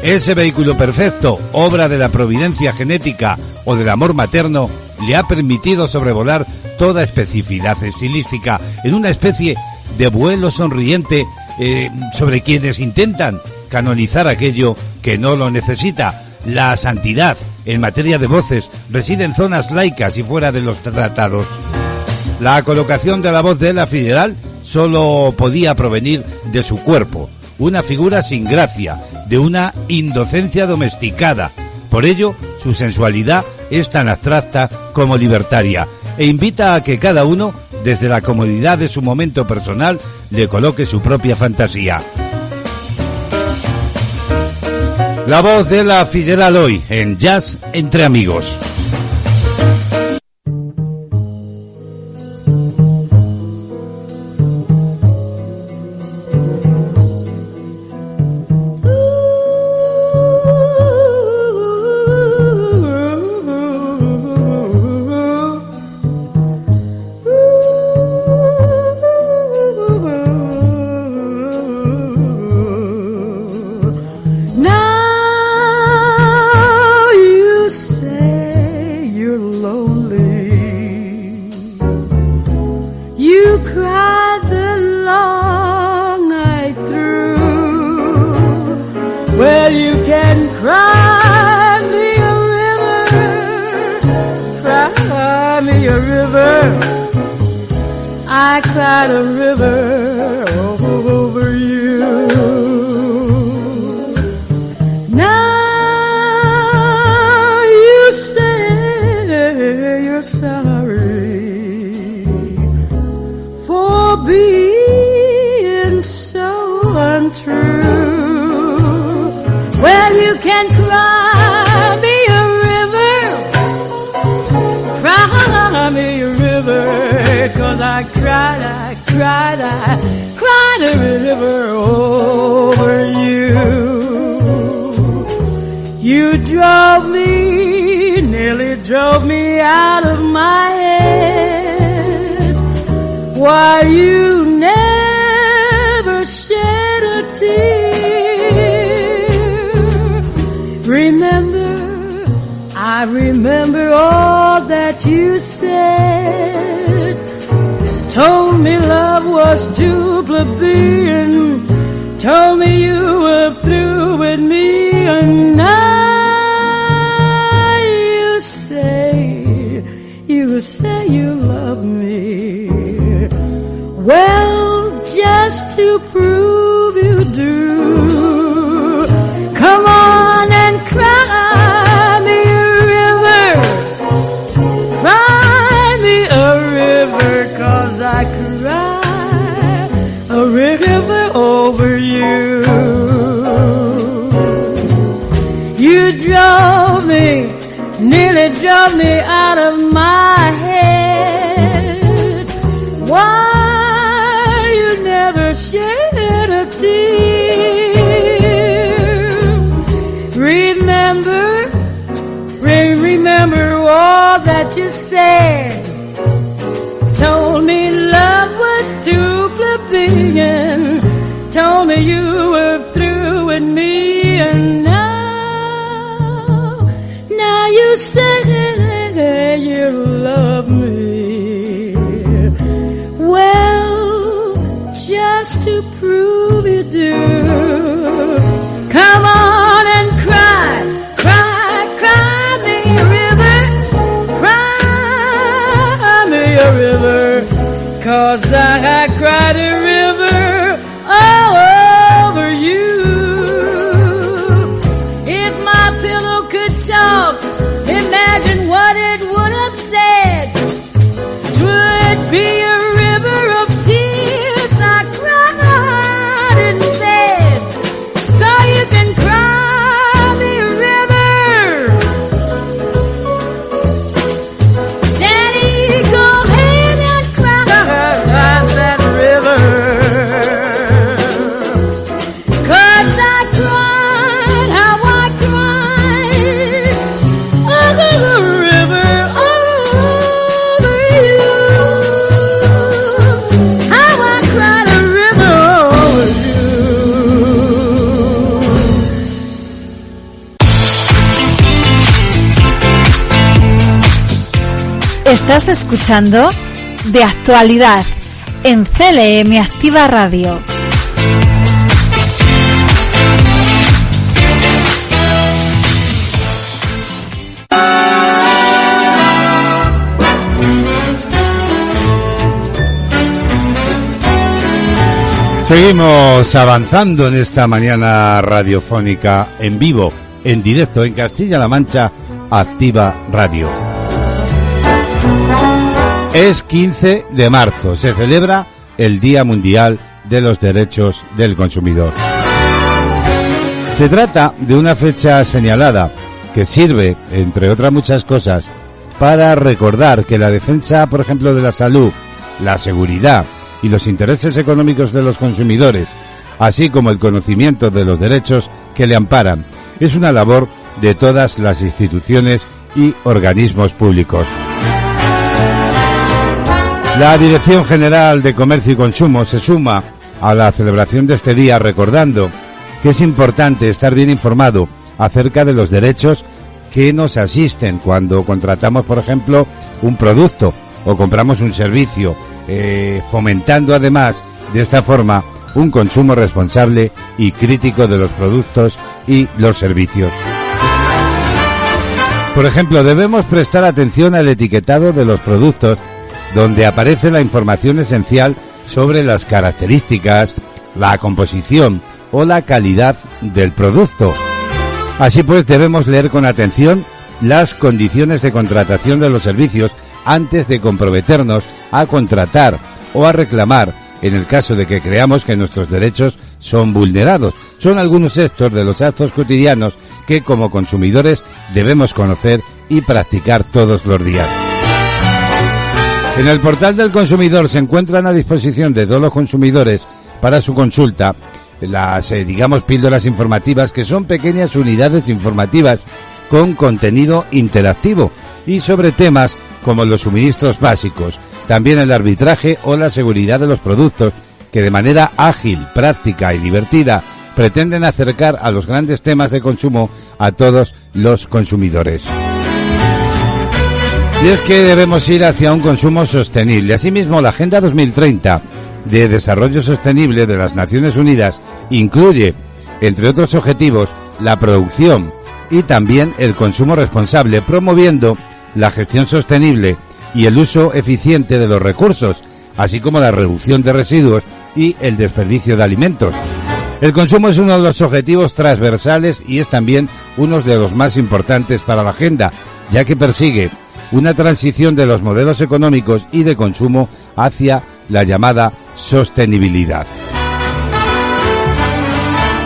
Ese vehículo perfecto, obra de la providencia genética o del amor materno, le ha permitido sobrevolar toda especificidad estilística en una especie de vuelo sonriente eh, sobre quienes intentan canonizar aquello que no lo necesita. La santidad en materia de voces reside en zonas laicas y fuera de los tratados. La colocación de la voz de la federal solo podía provenir de su cuerpo, una figura sin gracia, de una indocencia domesticada. Por ello, su sensualidad es tan abstracta como libertaria e invita a que cada uno, desde la comodidad de su momento personal, le coloque su propia fantasía. La voz de la Fidel Aloy en Jazz entre amigos. you through with me and Estás escuchando De Actualidad en CLM Activa Radio. Seguimos avanzando en esta mañana radiofónica en vivo, en directo en Castilla-La Mancha, Activa Radio. Es 15 de marzo, se celebra el Día Mundial de los Derechos del Consumidor. Se trata de una fecha señalada que sirve, entre otras muchas cosas, para recordar que la defensa, por ejemplo, de la salud, la seguridad y los intereses económicos de los consumidores, así como el conocimiento de los derechos que le amparan, es una labor de todas las instituciones y organismos públicos. La Dirección General de Comercio y Consumo se suma a la celebración de este día recordando que es importante estar bien informado acerca de los derechos que nos asisten cuando contratamos, por ejemplo, un producto o compramos un servicio, eh, fomentando además de esta forma un consumo responsable y crítico de los productos y los servicios. Por ejemplo, debemos prestar atención al etiquetado de los productos donde aparece la información esencial sobre las características, la composición o la calidad del producto. Así pues, debemos leer con atención las condiciones de contratación de los servicios antes de comprometernos a contratar o a reclamar en el caso de que creamos que nuestros derechos son vulnerados. Son algunos estos de los actos cotidianos que como consumidores debemos conocer y practicar todos los días. En el portal del consumidor se encuentran a disposición de todos los consumidores para su consulta las, eh, digamos, píldoras informativas que son pequeñas unidades informativas con contenido interactivo y sobre temas como los suministros básicos, también el arbitraje o la seguridad de los productos que de manera ágil, práctica y divertida pretenden acercar a los grandes temas de consumo a todos los consumidores. Y es que debemos ir hacia un consumo sostenible. Asimismo, la Agenda 2030 de Desarrollo Sostenible de las Naciones Unidas incluye, entre otros objetivos, la producción y también el consumo responsable, promoviendo la gestión sostenible y el uso eficiente de los recursos, así como la reducción de residuos y el desperdicio de alimentos. El consumo es uno de los objetivos transversales y es también uno de los más importantes para la agenda, ya que persigue una transición de los modelos económicos y de consumo hacia la llamada sostenibilidad.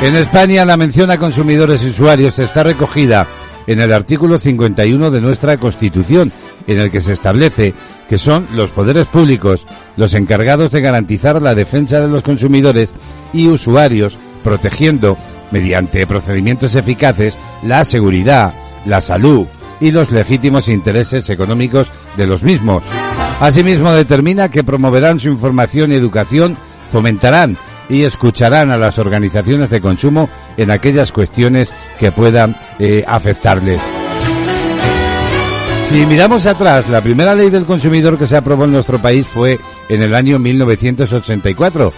En España la mención a consumidores y usuarios está recogida en el artículo 51 de nuestra Constitución, en el que se establece que son los poderes públicos los encargados de garantizar la defensa de los consumidores y usuarios, protegiendo, mediante procedimientos eficaces, la seguridad, la salud, y los legítimos intereses económicos de los mismos. Asimismo, determina que promoverán su información y educación, fomentarán y escucharán a las organizaciones de consumo en aquellas cuestiones que puedan eh, afectarles. Si miramos atrás, la primera ley del consumidor que se aprobó en nuestro país fue en el año 1984,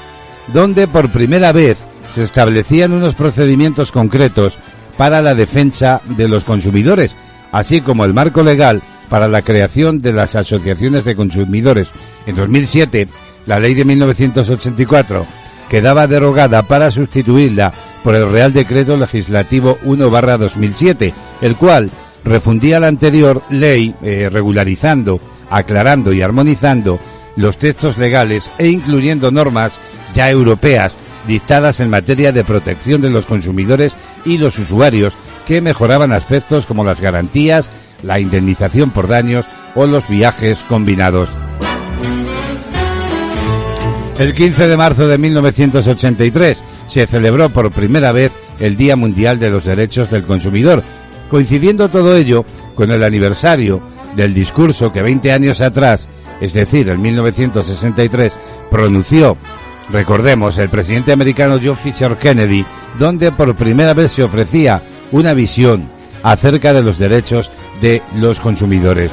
donde por primera vez se establecían unos procedimientos concretos para la defensa de los consumidores, así como el marco legal para la creación de las asociaciones de consumidores. En 2007, la ley de 1984 quedaba derogada para sustituirla por el Real Decreto Legislativo 1-2007, el cual refundía la anterior ley eh, regularizando, aclarando y armonizando los textos legales e incluyendo normas ya europeas dictadas en materia de protección de los consumidores y los usuarios que mejoraban aspectos como las garantías, la indemnización por daños o los viajes combinados. El 15 de marzo de 1983 se celebró por primera vez el Día Mundial de los Derechos del Consumidor, coincidiendo todo ello con el aniversario del discurso que 20 años atrás, es decir, en 1963, pronunció, recordemos, el presidente americano John Fisher Kennedy, donde por primera vez se ofrecía una visión acerca de los derechos de los consumidores.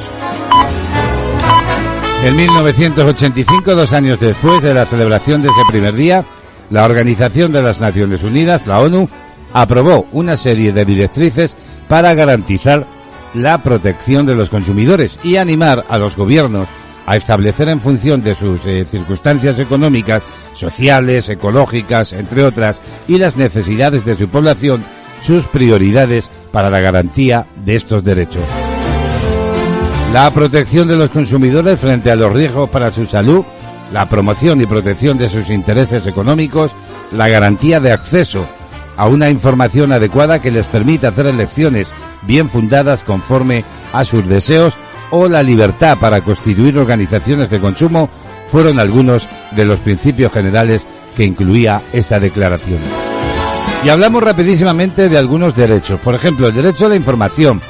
En 1985, dos años después de la celebración de ese primer día, la Organización de las Naciones Unidas, la ONU, aprobó una serie de directrices para garantizar la protección de los consumidores y animar a los gobiernos a establecer en función de sus eh, circunstancias económicas, sociales, ecológicas, entre otras, y las necesidades de su población, sus prioridades para la garantía de estos derechos. la protección de los consumidores frente a los riesgos para su salud, la promoción y protección de sus intereses económicos, la garantía de acceso a una información adecuada que les permita hacer elecciones bien fundadas conforme a sus deseos o la libertad para constituir organizaciones de consumo fueron algunos de los principios generales que incluía esa declaración. Y hablamos rapidísimamente de algunos derechos. Por ejemplo, el derecho a la información,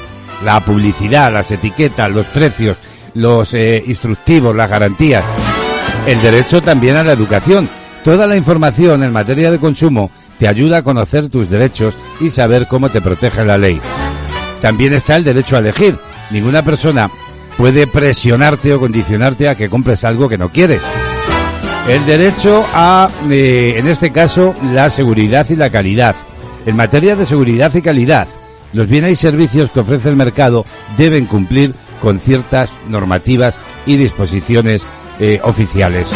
la publicidad, las etiquetas, los precios, los eh, instructivos, las garantías. El derecho también a la educación. Toda la información en materia de consumo te ayuda a conocer tus derechos y saber cómo te protege la ley. También está el derecho a elegir. Ninguna persona puede presionarte o condicionarte a que compres algo que no quieres. El derecho a, eh, en este caso, la seguridad y la calidad. En materia de seguridad y calidad, los bienes y servicios que ofrece el mercado deben cumplir con ciertas normativas y disposiciones eh, oficiales.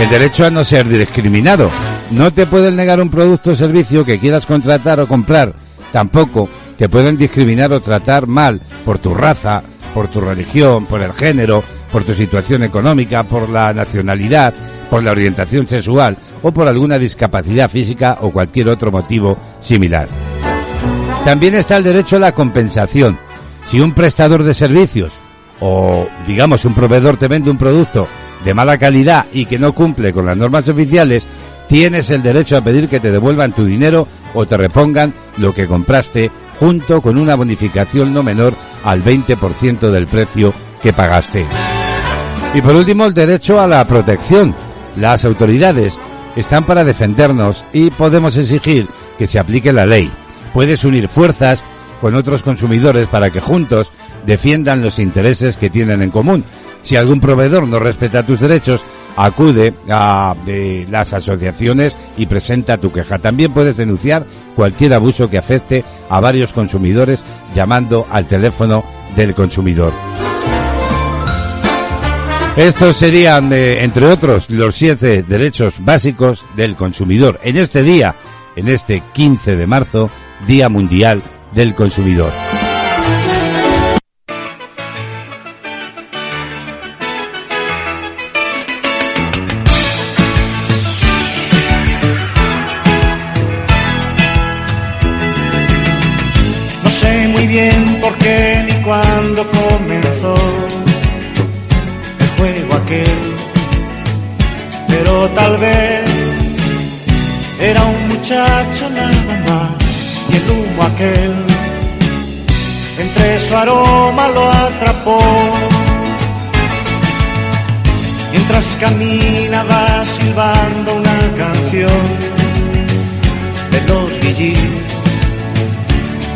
El derecho a no ser discriminado. No te pueden negar un producto o servicio que quieras contratar o comprar. Tampoco te pueden discriminar o tratar mal por tu raza, por tu religión, por el género, por tu situación económica, por la nacionalidad, por la orientación sexual o por alguna discapacidad física o cualquier otro motivo similar. También está el derecho a la compensación. Si un prestador de servicios o, digamos, un proveedor te vende un producto de mala calidad y que no cumple con las normas oficiales, tienes el derecho a pedir que te devuelvan tu dinero o te repongan lo que compraste junto con una bonificación no menor al 20% del precio que pagaste. Y por último, el derecho a la protección. Las autoridades están para defendernos y podemos exigir que se aplique la ley. Puedes unir fuerzas con otros consumidores para que juntos defiendan los intereses que tienen en común. Si algún proveedor no respeta tus derechos, acude a de las asociaciones y presenta tu queja. También puedes denunciar cualquier abuso que afecte a varios consumidores llamando al teléfono del consumidor. Estos serían, eh, entre otros, los siete derechos básicos del consumidor en este día, en este 15 de marzo, Día Mundial del Consumidor. Silbando una canción de los Bee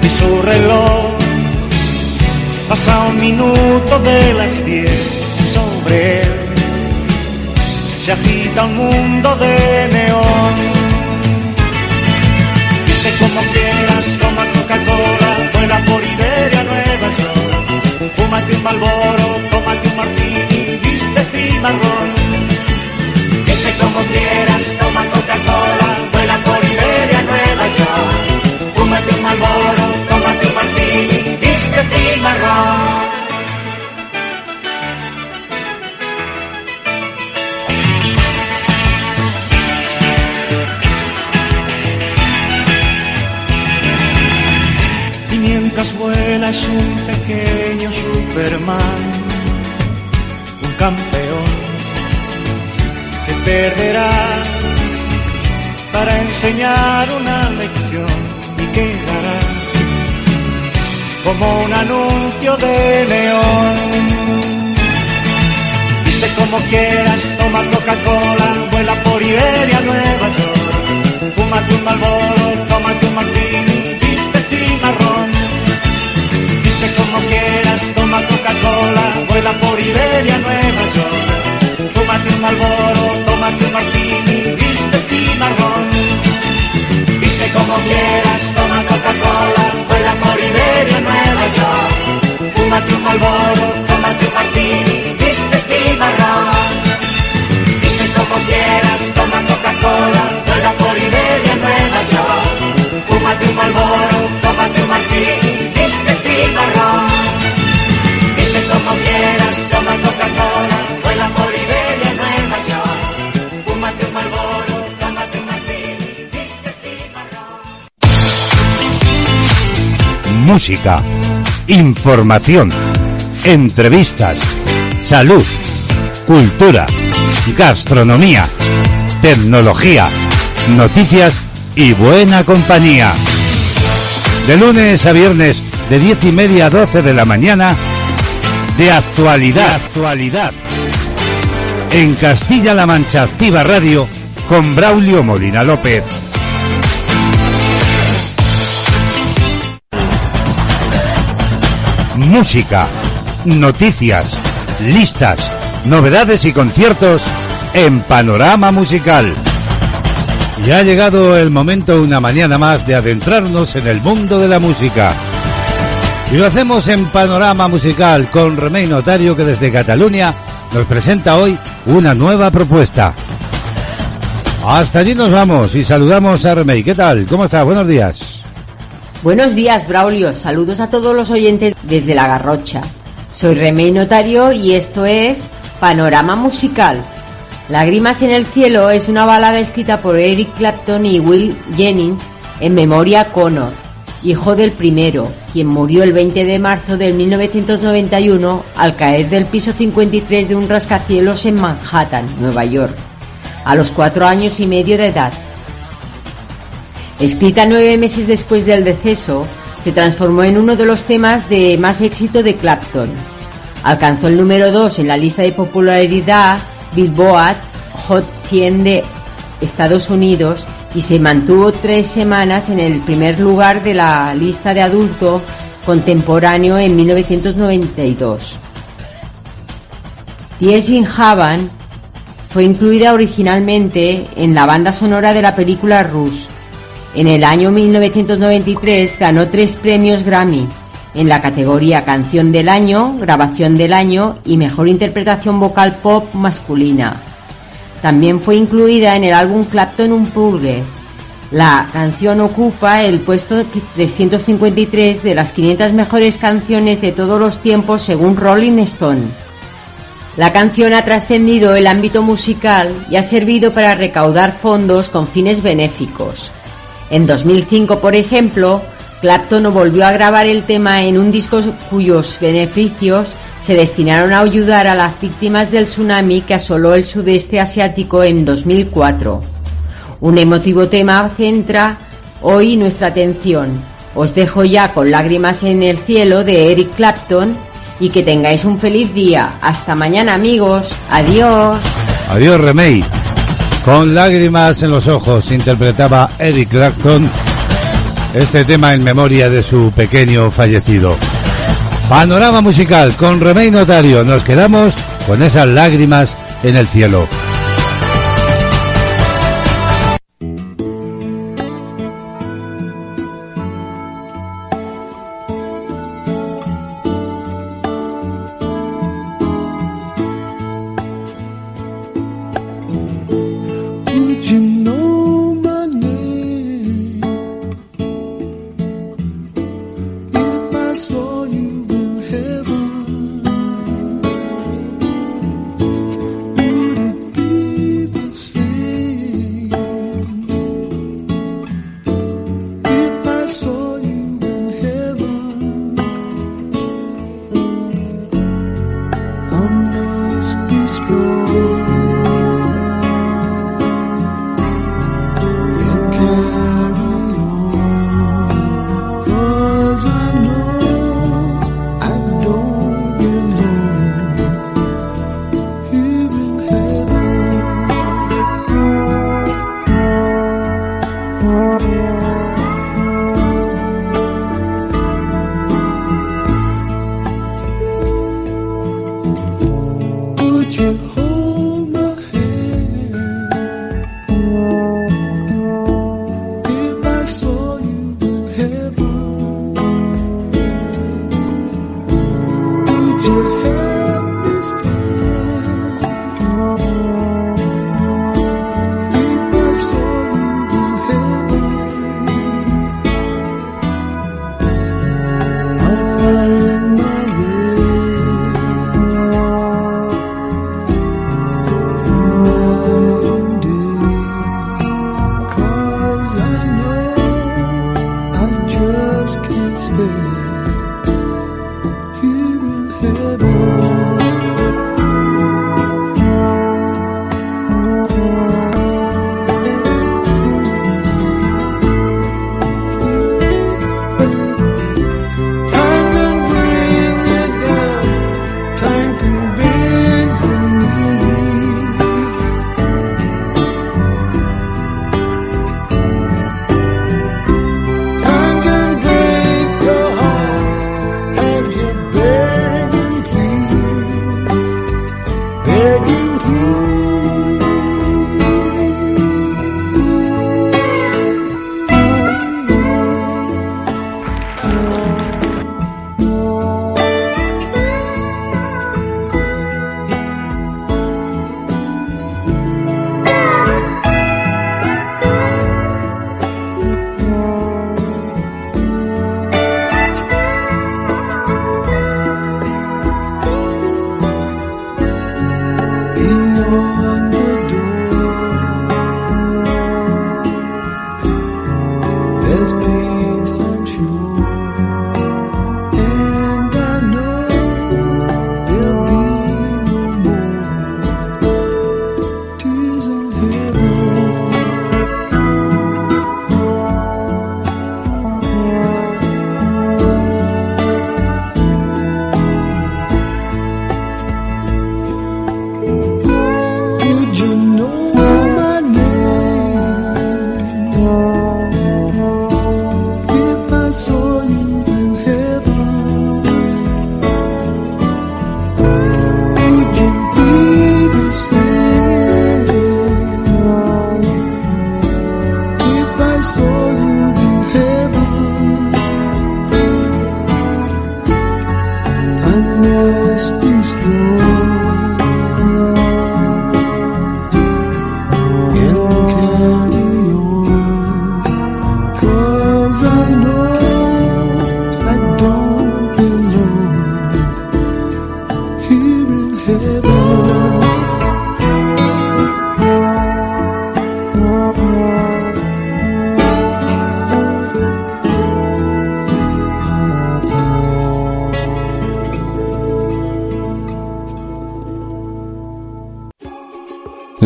y su reloj pasa un minuto de las diez sobre él se agita un mundo de neón. Viste como quieras, toma Coca-Cola, vuela por Iberia, Nueva York. Fúmate un Malboro, tómate un martini, viste cimarrón. Coca-Cola, vuela por Iberia, Nueva York. Fúmate un Malboro, tómate un martini, viste cimarrón. Y mientras vuela es un pequeño Superman, un campeón que perderá para enseñar una lección y quedará como un anuncio de neón. Viste como quieras, toma Coca-Cola, vuela por Iberia, Nueva York. Fúmate un Malboro, tómate un martini, Música, información, entrevistas, salud, cultura, gastronomía, tecnología, noticias y buena compañía. De lunes a viernes, de diez y media a 12 de la mañana, de actualidad, actualidad. En Castilla-La Mancha Activa Radio, con Braulio Molina López. Música, noticias, listas, novedades y conciertos en Panorama Musical. Ya ha llegado el momento una mañana más de adentrarnos en el mundo de la música. Y lo hacemos en Panorama Musical con Remey Notario que desde Cataluña nos presenta hoy una nueva propuesta. Hasta allí nos vamos y saludamos a Remey. ¿Qué tal? ¿Cómo está? Buenos días. Buenos días, Braulio. Saludos a todos los oyentes desde La Garrocha. Soy Remey Notario y esto es Panorama Musical. Lágrimas en el cielo es una balada escrita por Eric Clapton y Will Jennings en memoria a Connor, hijo del primero, quien murió el 20 de marzo de 1991 al caer del piso 53 de un rascacielos en Manhattan, Nueva York, a los cuatro años y medio de edad. Escrita nueve meses después del deceso, se transformó en uno de los temas de más éxito de Clapton. Alcanzó el número 2 en la lista de popularidad Billboard Hot 100 de Estados Unidos y se mantuvo tres semanas en el primer lugar de la lista de adulto contemporáneo en 1992. Diez in Havan fue incluida originalmente en la banda sonora de la película Rush. En el año 1993 ganó tres premios Grammy en la categoría Canción del Año, Grabación del Año y Mejor Interpretación Vocal Pop Masculina. También fue incluida en el álbum Clapton Unplugged. La canción ocupa el puesto 353 de las 500 mejores canciones de todos los tiempos según Rolling Stone. La canción ha trascendido el ámbito musical y ha servido para recaudar fondos con fines benéficos. En 2005, por ejemplo, Clapton volvió a grabar el tema en un disco cuyos beneficios se destinaron a ayudar a las víctimas del tsunami que asoló el sudeste asiático en 2004. Un emotivo tema centra hoy nuestra atención. Os dejo ya con lágrimas en el cielo de Eric Clapton y que tengáis un feliz día. Hasta mañana amigos. Adiós. Adiós Remey. Con lágrimas en los ojos interpretaba Eric Clapton este tema en memoria de su pequeño fallecido. Panorama musical con Remey Notario. Nos quedamos con esas lágrimas en el cielo.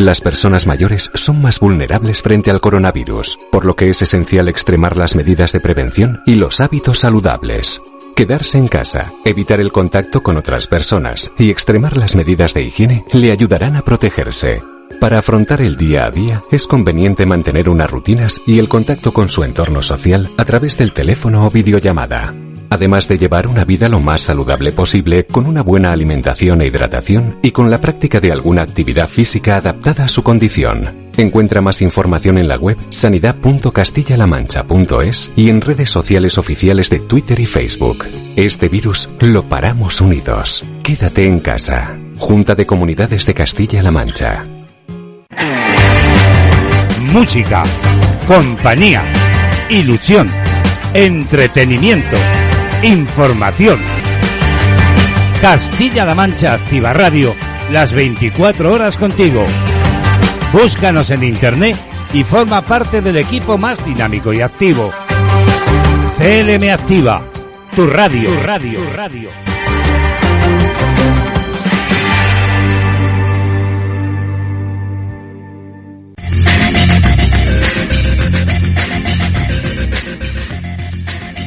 Las personas mayores son más vulnerables frente al coronavirus, por lo que es esencial extremar las medidas de prevención y los hábitos saludables. Quedarse en casa, evitar el contacto con otras personas y extremar las medidas de higiene le ayudarán a protegerse. Para afrontar el día a día es conveniente mantener unas rutinas y el contacto con su entorno social a través del teléfono o videollamada. Además de llevar una vida lo más saludable posible con una buena alimentación e hidratación y con la práctica de alguna actividad física adaptada a su condición. Encuentra más información en la web sanidad.castillalamancha.es y en redes sociales oficiales de Twitter y Facebook. Este virus lo paramos unidos. Quédate en casa. Junta de Comunidades de Castilla-La Mancha. Música, compañía, ilusión, entretenimiento, información. Castilla-La Mancha Activa Radio, las 24 horas contigo. Búscanos en internet y forma parte del equipo más dinámico y activo. CLM Activa, tu radio, tu radio, tu radio.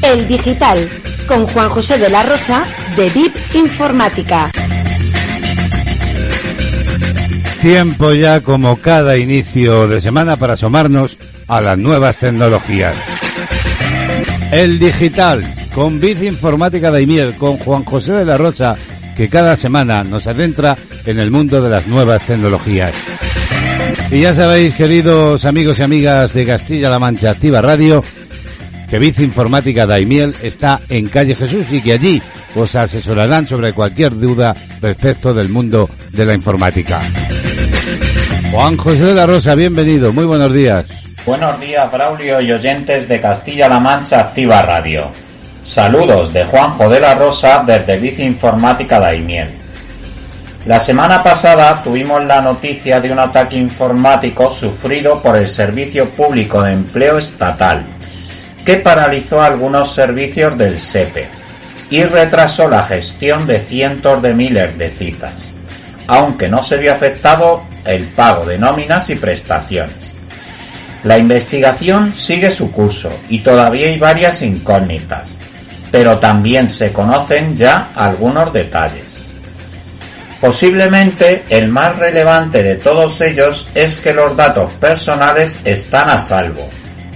El Digital, con Juan José de la Rosa, de VIP Informática. Tiempo ya como cada inicio de semana para asomarnos a las nuevas tecnologías. El digital con Biz Informática Daimiel, con Juan José de la Rosa, que cada semana nos adentra en el mundo de las nuevas tecnologías. Y ya sabéis, queridos amigos y amigas de Castilla-La Mancha Activa Radio, que Biz Informática Daimiel está en calle Jesús y que allí os asesorarán sobre cualquier duda respecto del mundo de la informática. Juan José de la Rosa, bienvenido, muy buenos días. Buenos días, Braulio y oyentes de Castilla-La Mancha Activa Radio. Saludos de Juanjo de la Rosa desde Bici Informática Daimiel. La semana pasada tuvimos la noticia de un ataque informático sufrido por el Servicio Público de Empleo Estatal, que paralizó algunos servicios del SEPE y retrasó la gestión de cientos de miles de citas, aunque no se vio afectado el pago de nóminas y prestaciones. La investigación sigue su curso y todavía hay varias incógnitas, pero también se conocen ya algunos detalles. Posiblemente el más relevante de todos ellos es que los datos personales están a salvo,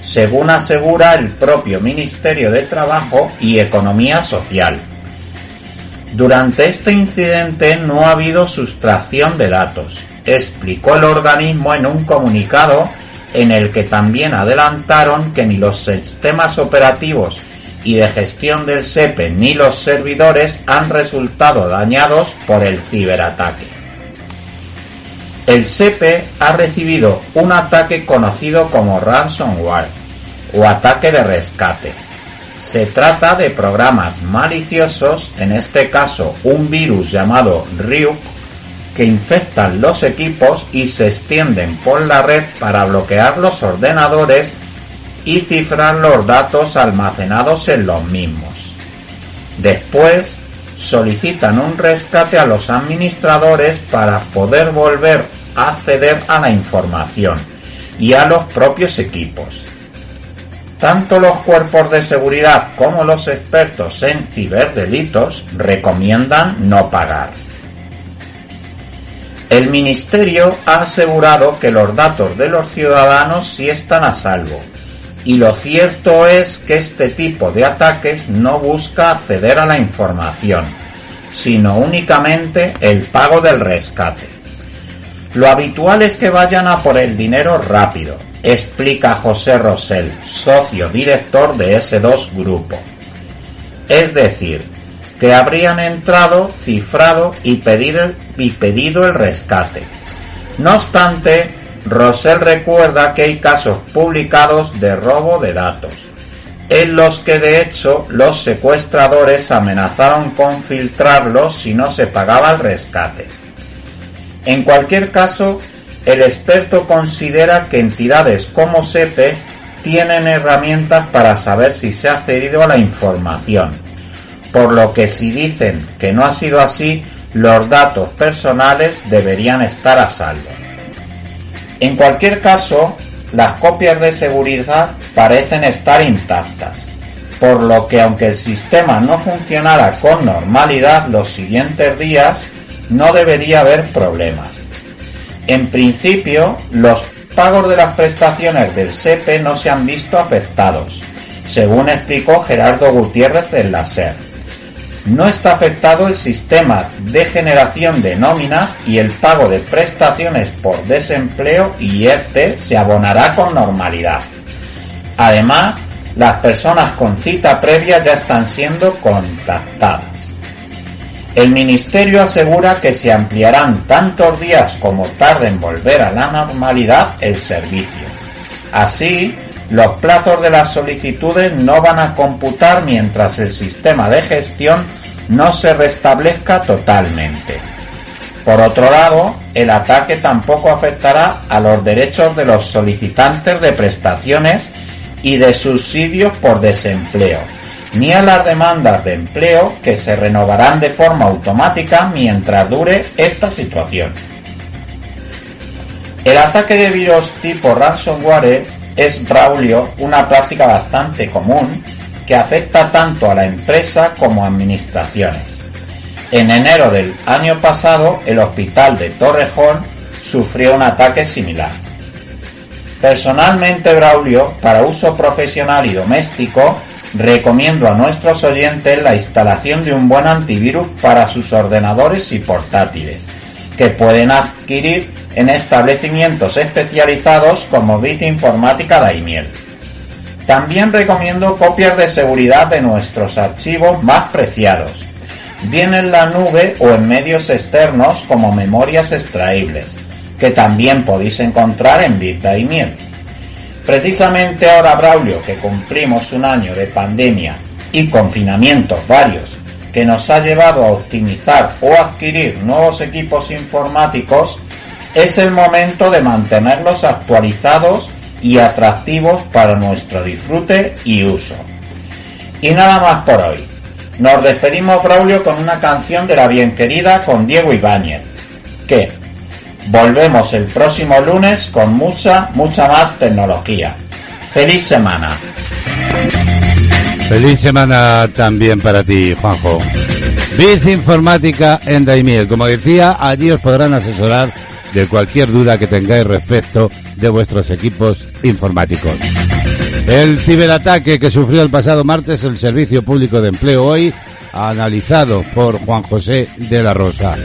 según asegura el propio Ministerio de Trabajo y Economía Social. Durante este incidente no ha habido sustracción de datos, explicó el organismo en un comunicado en el que también adelantaron que ni los sistemas operativos y de gestión del SEPE ni los servidores han resultado dañados por el ciberataque. El SEPE ha recibido un ataque conocido como ransomware o ataque de rescate. Se trata de programas maliciosos, en este caso un virus llamado Ryuk, que infectan los equipos y se extienden por la red para bloquear los ordenadores y cifrar los datos almacenados en los mismos. Después solicitan un rescate a los administradores para poder volver acceder a la información y a los propios equipos. Tanto los cuerpos de seguridad como los expertos en ciberdelitos recomiendan no pagar. El Ministerio ha asegurado que los datos de los ciudadanos sí están a salvo, y lo cierto es que este tipo de ataques no busca acceder a la información, sino únicamente el pago del rescate. Lo habitual es que vayan a por el dinero rápido, explica José Rosell, socio director de ese dos grupo. Es decir, que habrían entrado, cifrado y, y pedido el rescate. No obstante, Rosell recuerda que hay casos publicados de robo de datos, en los que de hecho los secuestradores amenazaron con filtrarlos si no se pagaba el rescate. En cualquier caso, el experto considera que entidades como SEPE tienen herramientas para saber si se ha accedido a la información, por lo que si dicen que no ha sido así, los datos personales deberían estar a salvo. En cualquier caso, las copias de seguridad parecen estar intactas, por lo que aunque el sistema no funcionara con normalidad los siguientes días, no debería haber problemas. En principio, los pagos de las prestaciones del SEPE no se han visto afectados, según explicó Gerardo Gutiérrez del la SER no está afectado el sistema de generación de nóminas y el pago de prestaciones por desempleo y ERTE se abonará con normalidad. Además, las personas con cita previa ya están siendo contactadas. El Ministerio asegura que se ampliarán tantos días como tarde en volver a la normalidad el servicio. Así, los plazos de las solicitudes no van a computar mientras el sistema de gestión no se restablezca totalmente. Por otro lado, el ataque tampoco afectará a los derechos de los solicitantes de prestaciones y de subsidios por desempleo, ni a las demandas de empleo que se renovarán de forma automática mientras dure esta situación. El ataque de virus tipo ransomware es Braulio una práctica bastante común que afecta tanto a la empresa como a administraciones. En enero del año pasado, el hospital de Torrejón sufrió un ataque similar. Personalmente, Braulio, para uso profesional y doméstico, recomiendo a nuestros oyentes la instalación de un buen antivirus para sus ordenadores y portátiles, que pueden adquirir en establecimientos especializados como Bit Informática Daimiel. También recomiendo copias de seguridad de nuestros archivos más preciados, bien en la nube o en medios externos como memorias extraíbles, que también podéis encontrar en Bit Daimiel. Precisamente ahora, Braulio, que cumplimos un año de pandemia y confinamientos varios que nos ha llevado a optimizar o adquirir nuevos equipos informáticos, es el momento de mantenerlos actualizados y atractivos para nuestro disfrute y uso. Y nada más por hoy. Nos despedimos, Braulio, con una canción de la bien querida con Diego Ibáñez. Que volvemos el próximo lunes con mucha, mucha más tecnología. ¡Feliz semana! Feliz semana también para ti, Juanjo. Biz Informática en Daimiel. Como decía, allí os podrán asesorar de cualquier duda que tengáis respecto de vuestros equipos informáticos. El ciberataque que sufrió el pasado martes el Servicio Público de Empleo hoy, analizado por Juan José de la Rosa.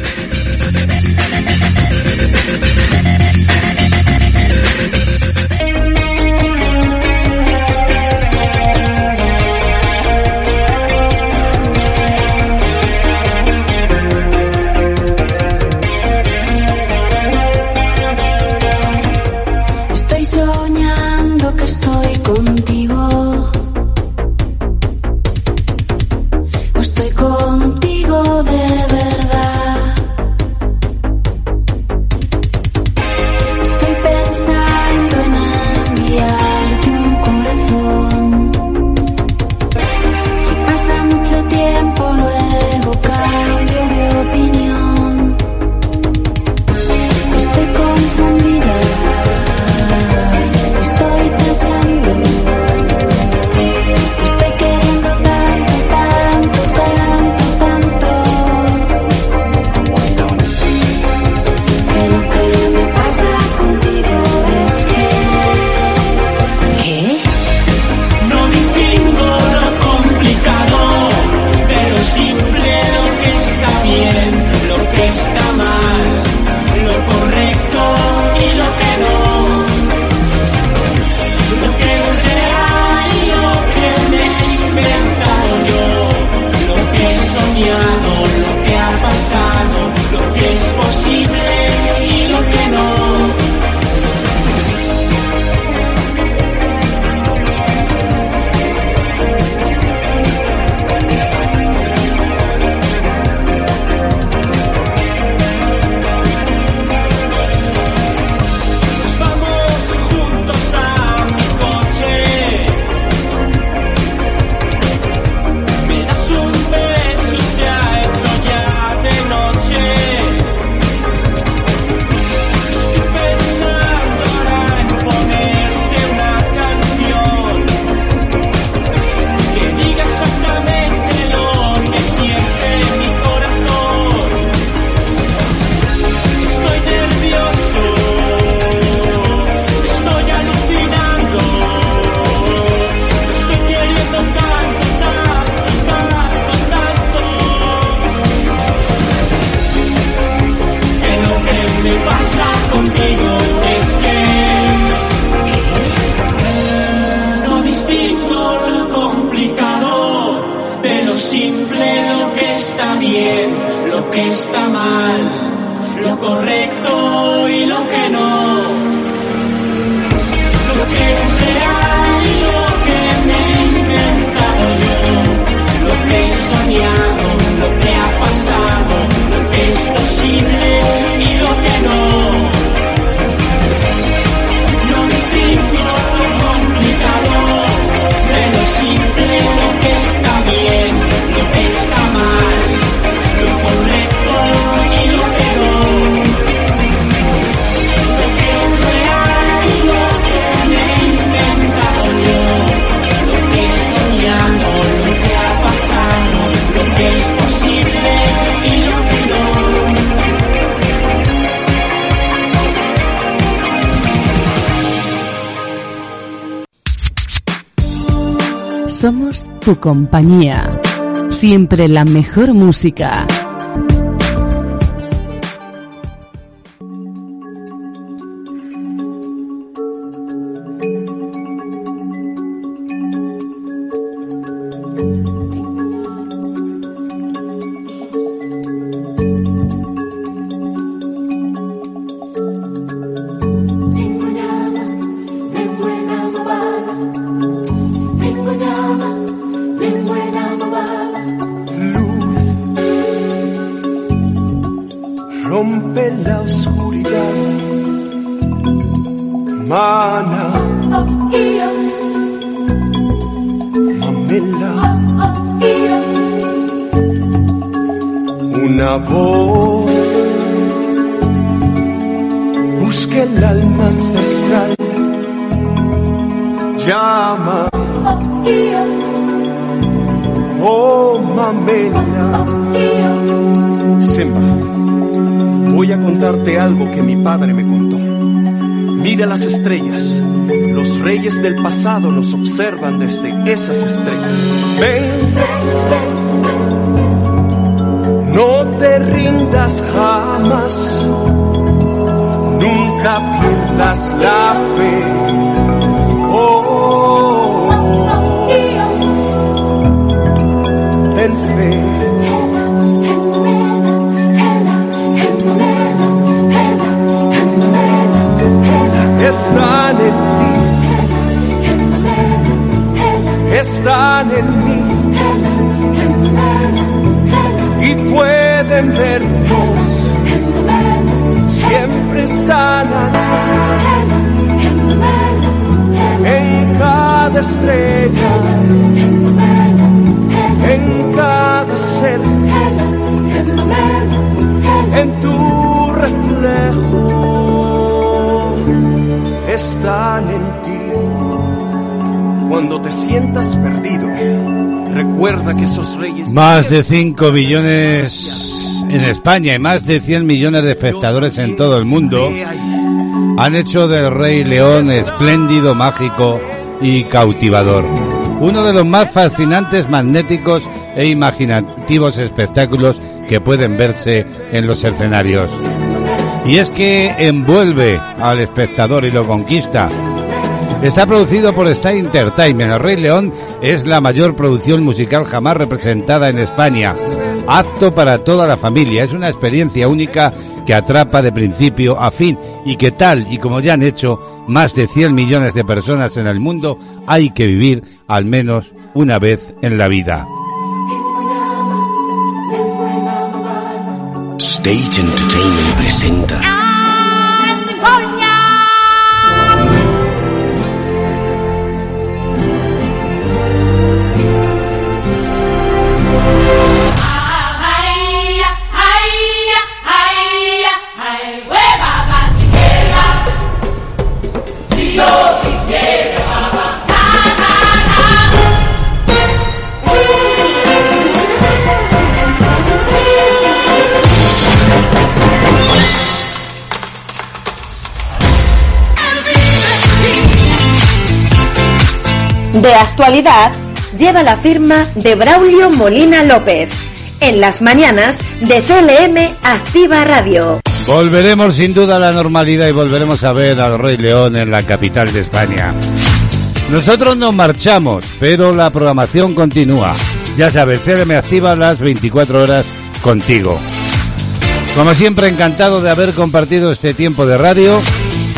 Tu compañía. Siempre la mejor música. Esas estrellas. Recuerda que esos reyes... Más de 5 millones en España y más de 100 millones de espectadores en todo el mundo han hecho del Rey León espléndido, mágico y cautivador. Uno de los más fascinantes, magnéticos e imaginativos espectáculos que pueden verse en los escenarios. Y es que envuelve al espectador y lo conquista. Está producido por Star Entertainment. El Rey León es la mayor producción musical jamás representada en España. Apto para toda la familia. Es una experiencia única que atrapa de principio a fin y que tal y como ya han hecho más de 100 millones de personas en el mundo, hay que vivir al menos una vez en la vida. Stage Entertainment presenta De actualidad lleva la firma de Braulio Molina López. En las mañanas de CLM Activa Radio. Volveremos sin duda a la normalidad y volveremos a ver al Rey León en la capital de España. Nosotros nos marchamos, pero la programación continúa. Ya sabes, CLM activa las 24 horas contigo. Como siempre, encantado de haber compartido este tiempo de radio.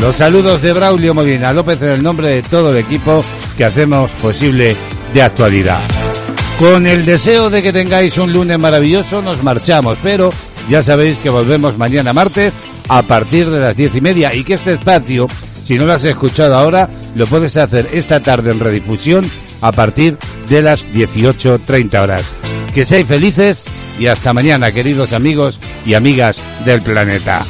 Los saludos de Braulio Molina López en el nombre de todo el equipo que hacemos posible de actualidad. Con el deseo de que tengáis un lunes maravilloso, nos marchamos, pero ya sabéis que volvemos mañana martes a partir de las diez y media y que este espacio, si no lo has escuchado ahora, lo puedes hacer esta tarde en redifusión a partir de las 18.30 horas. Que seáis felices y hasta mañana, queridos amigos y amigas del planeta.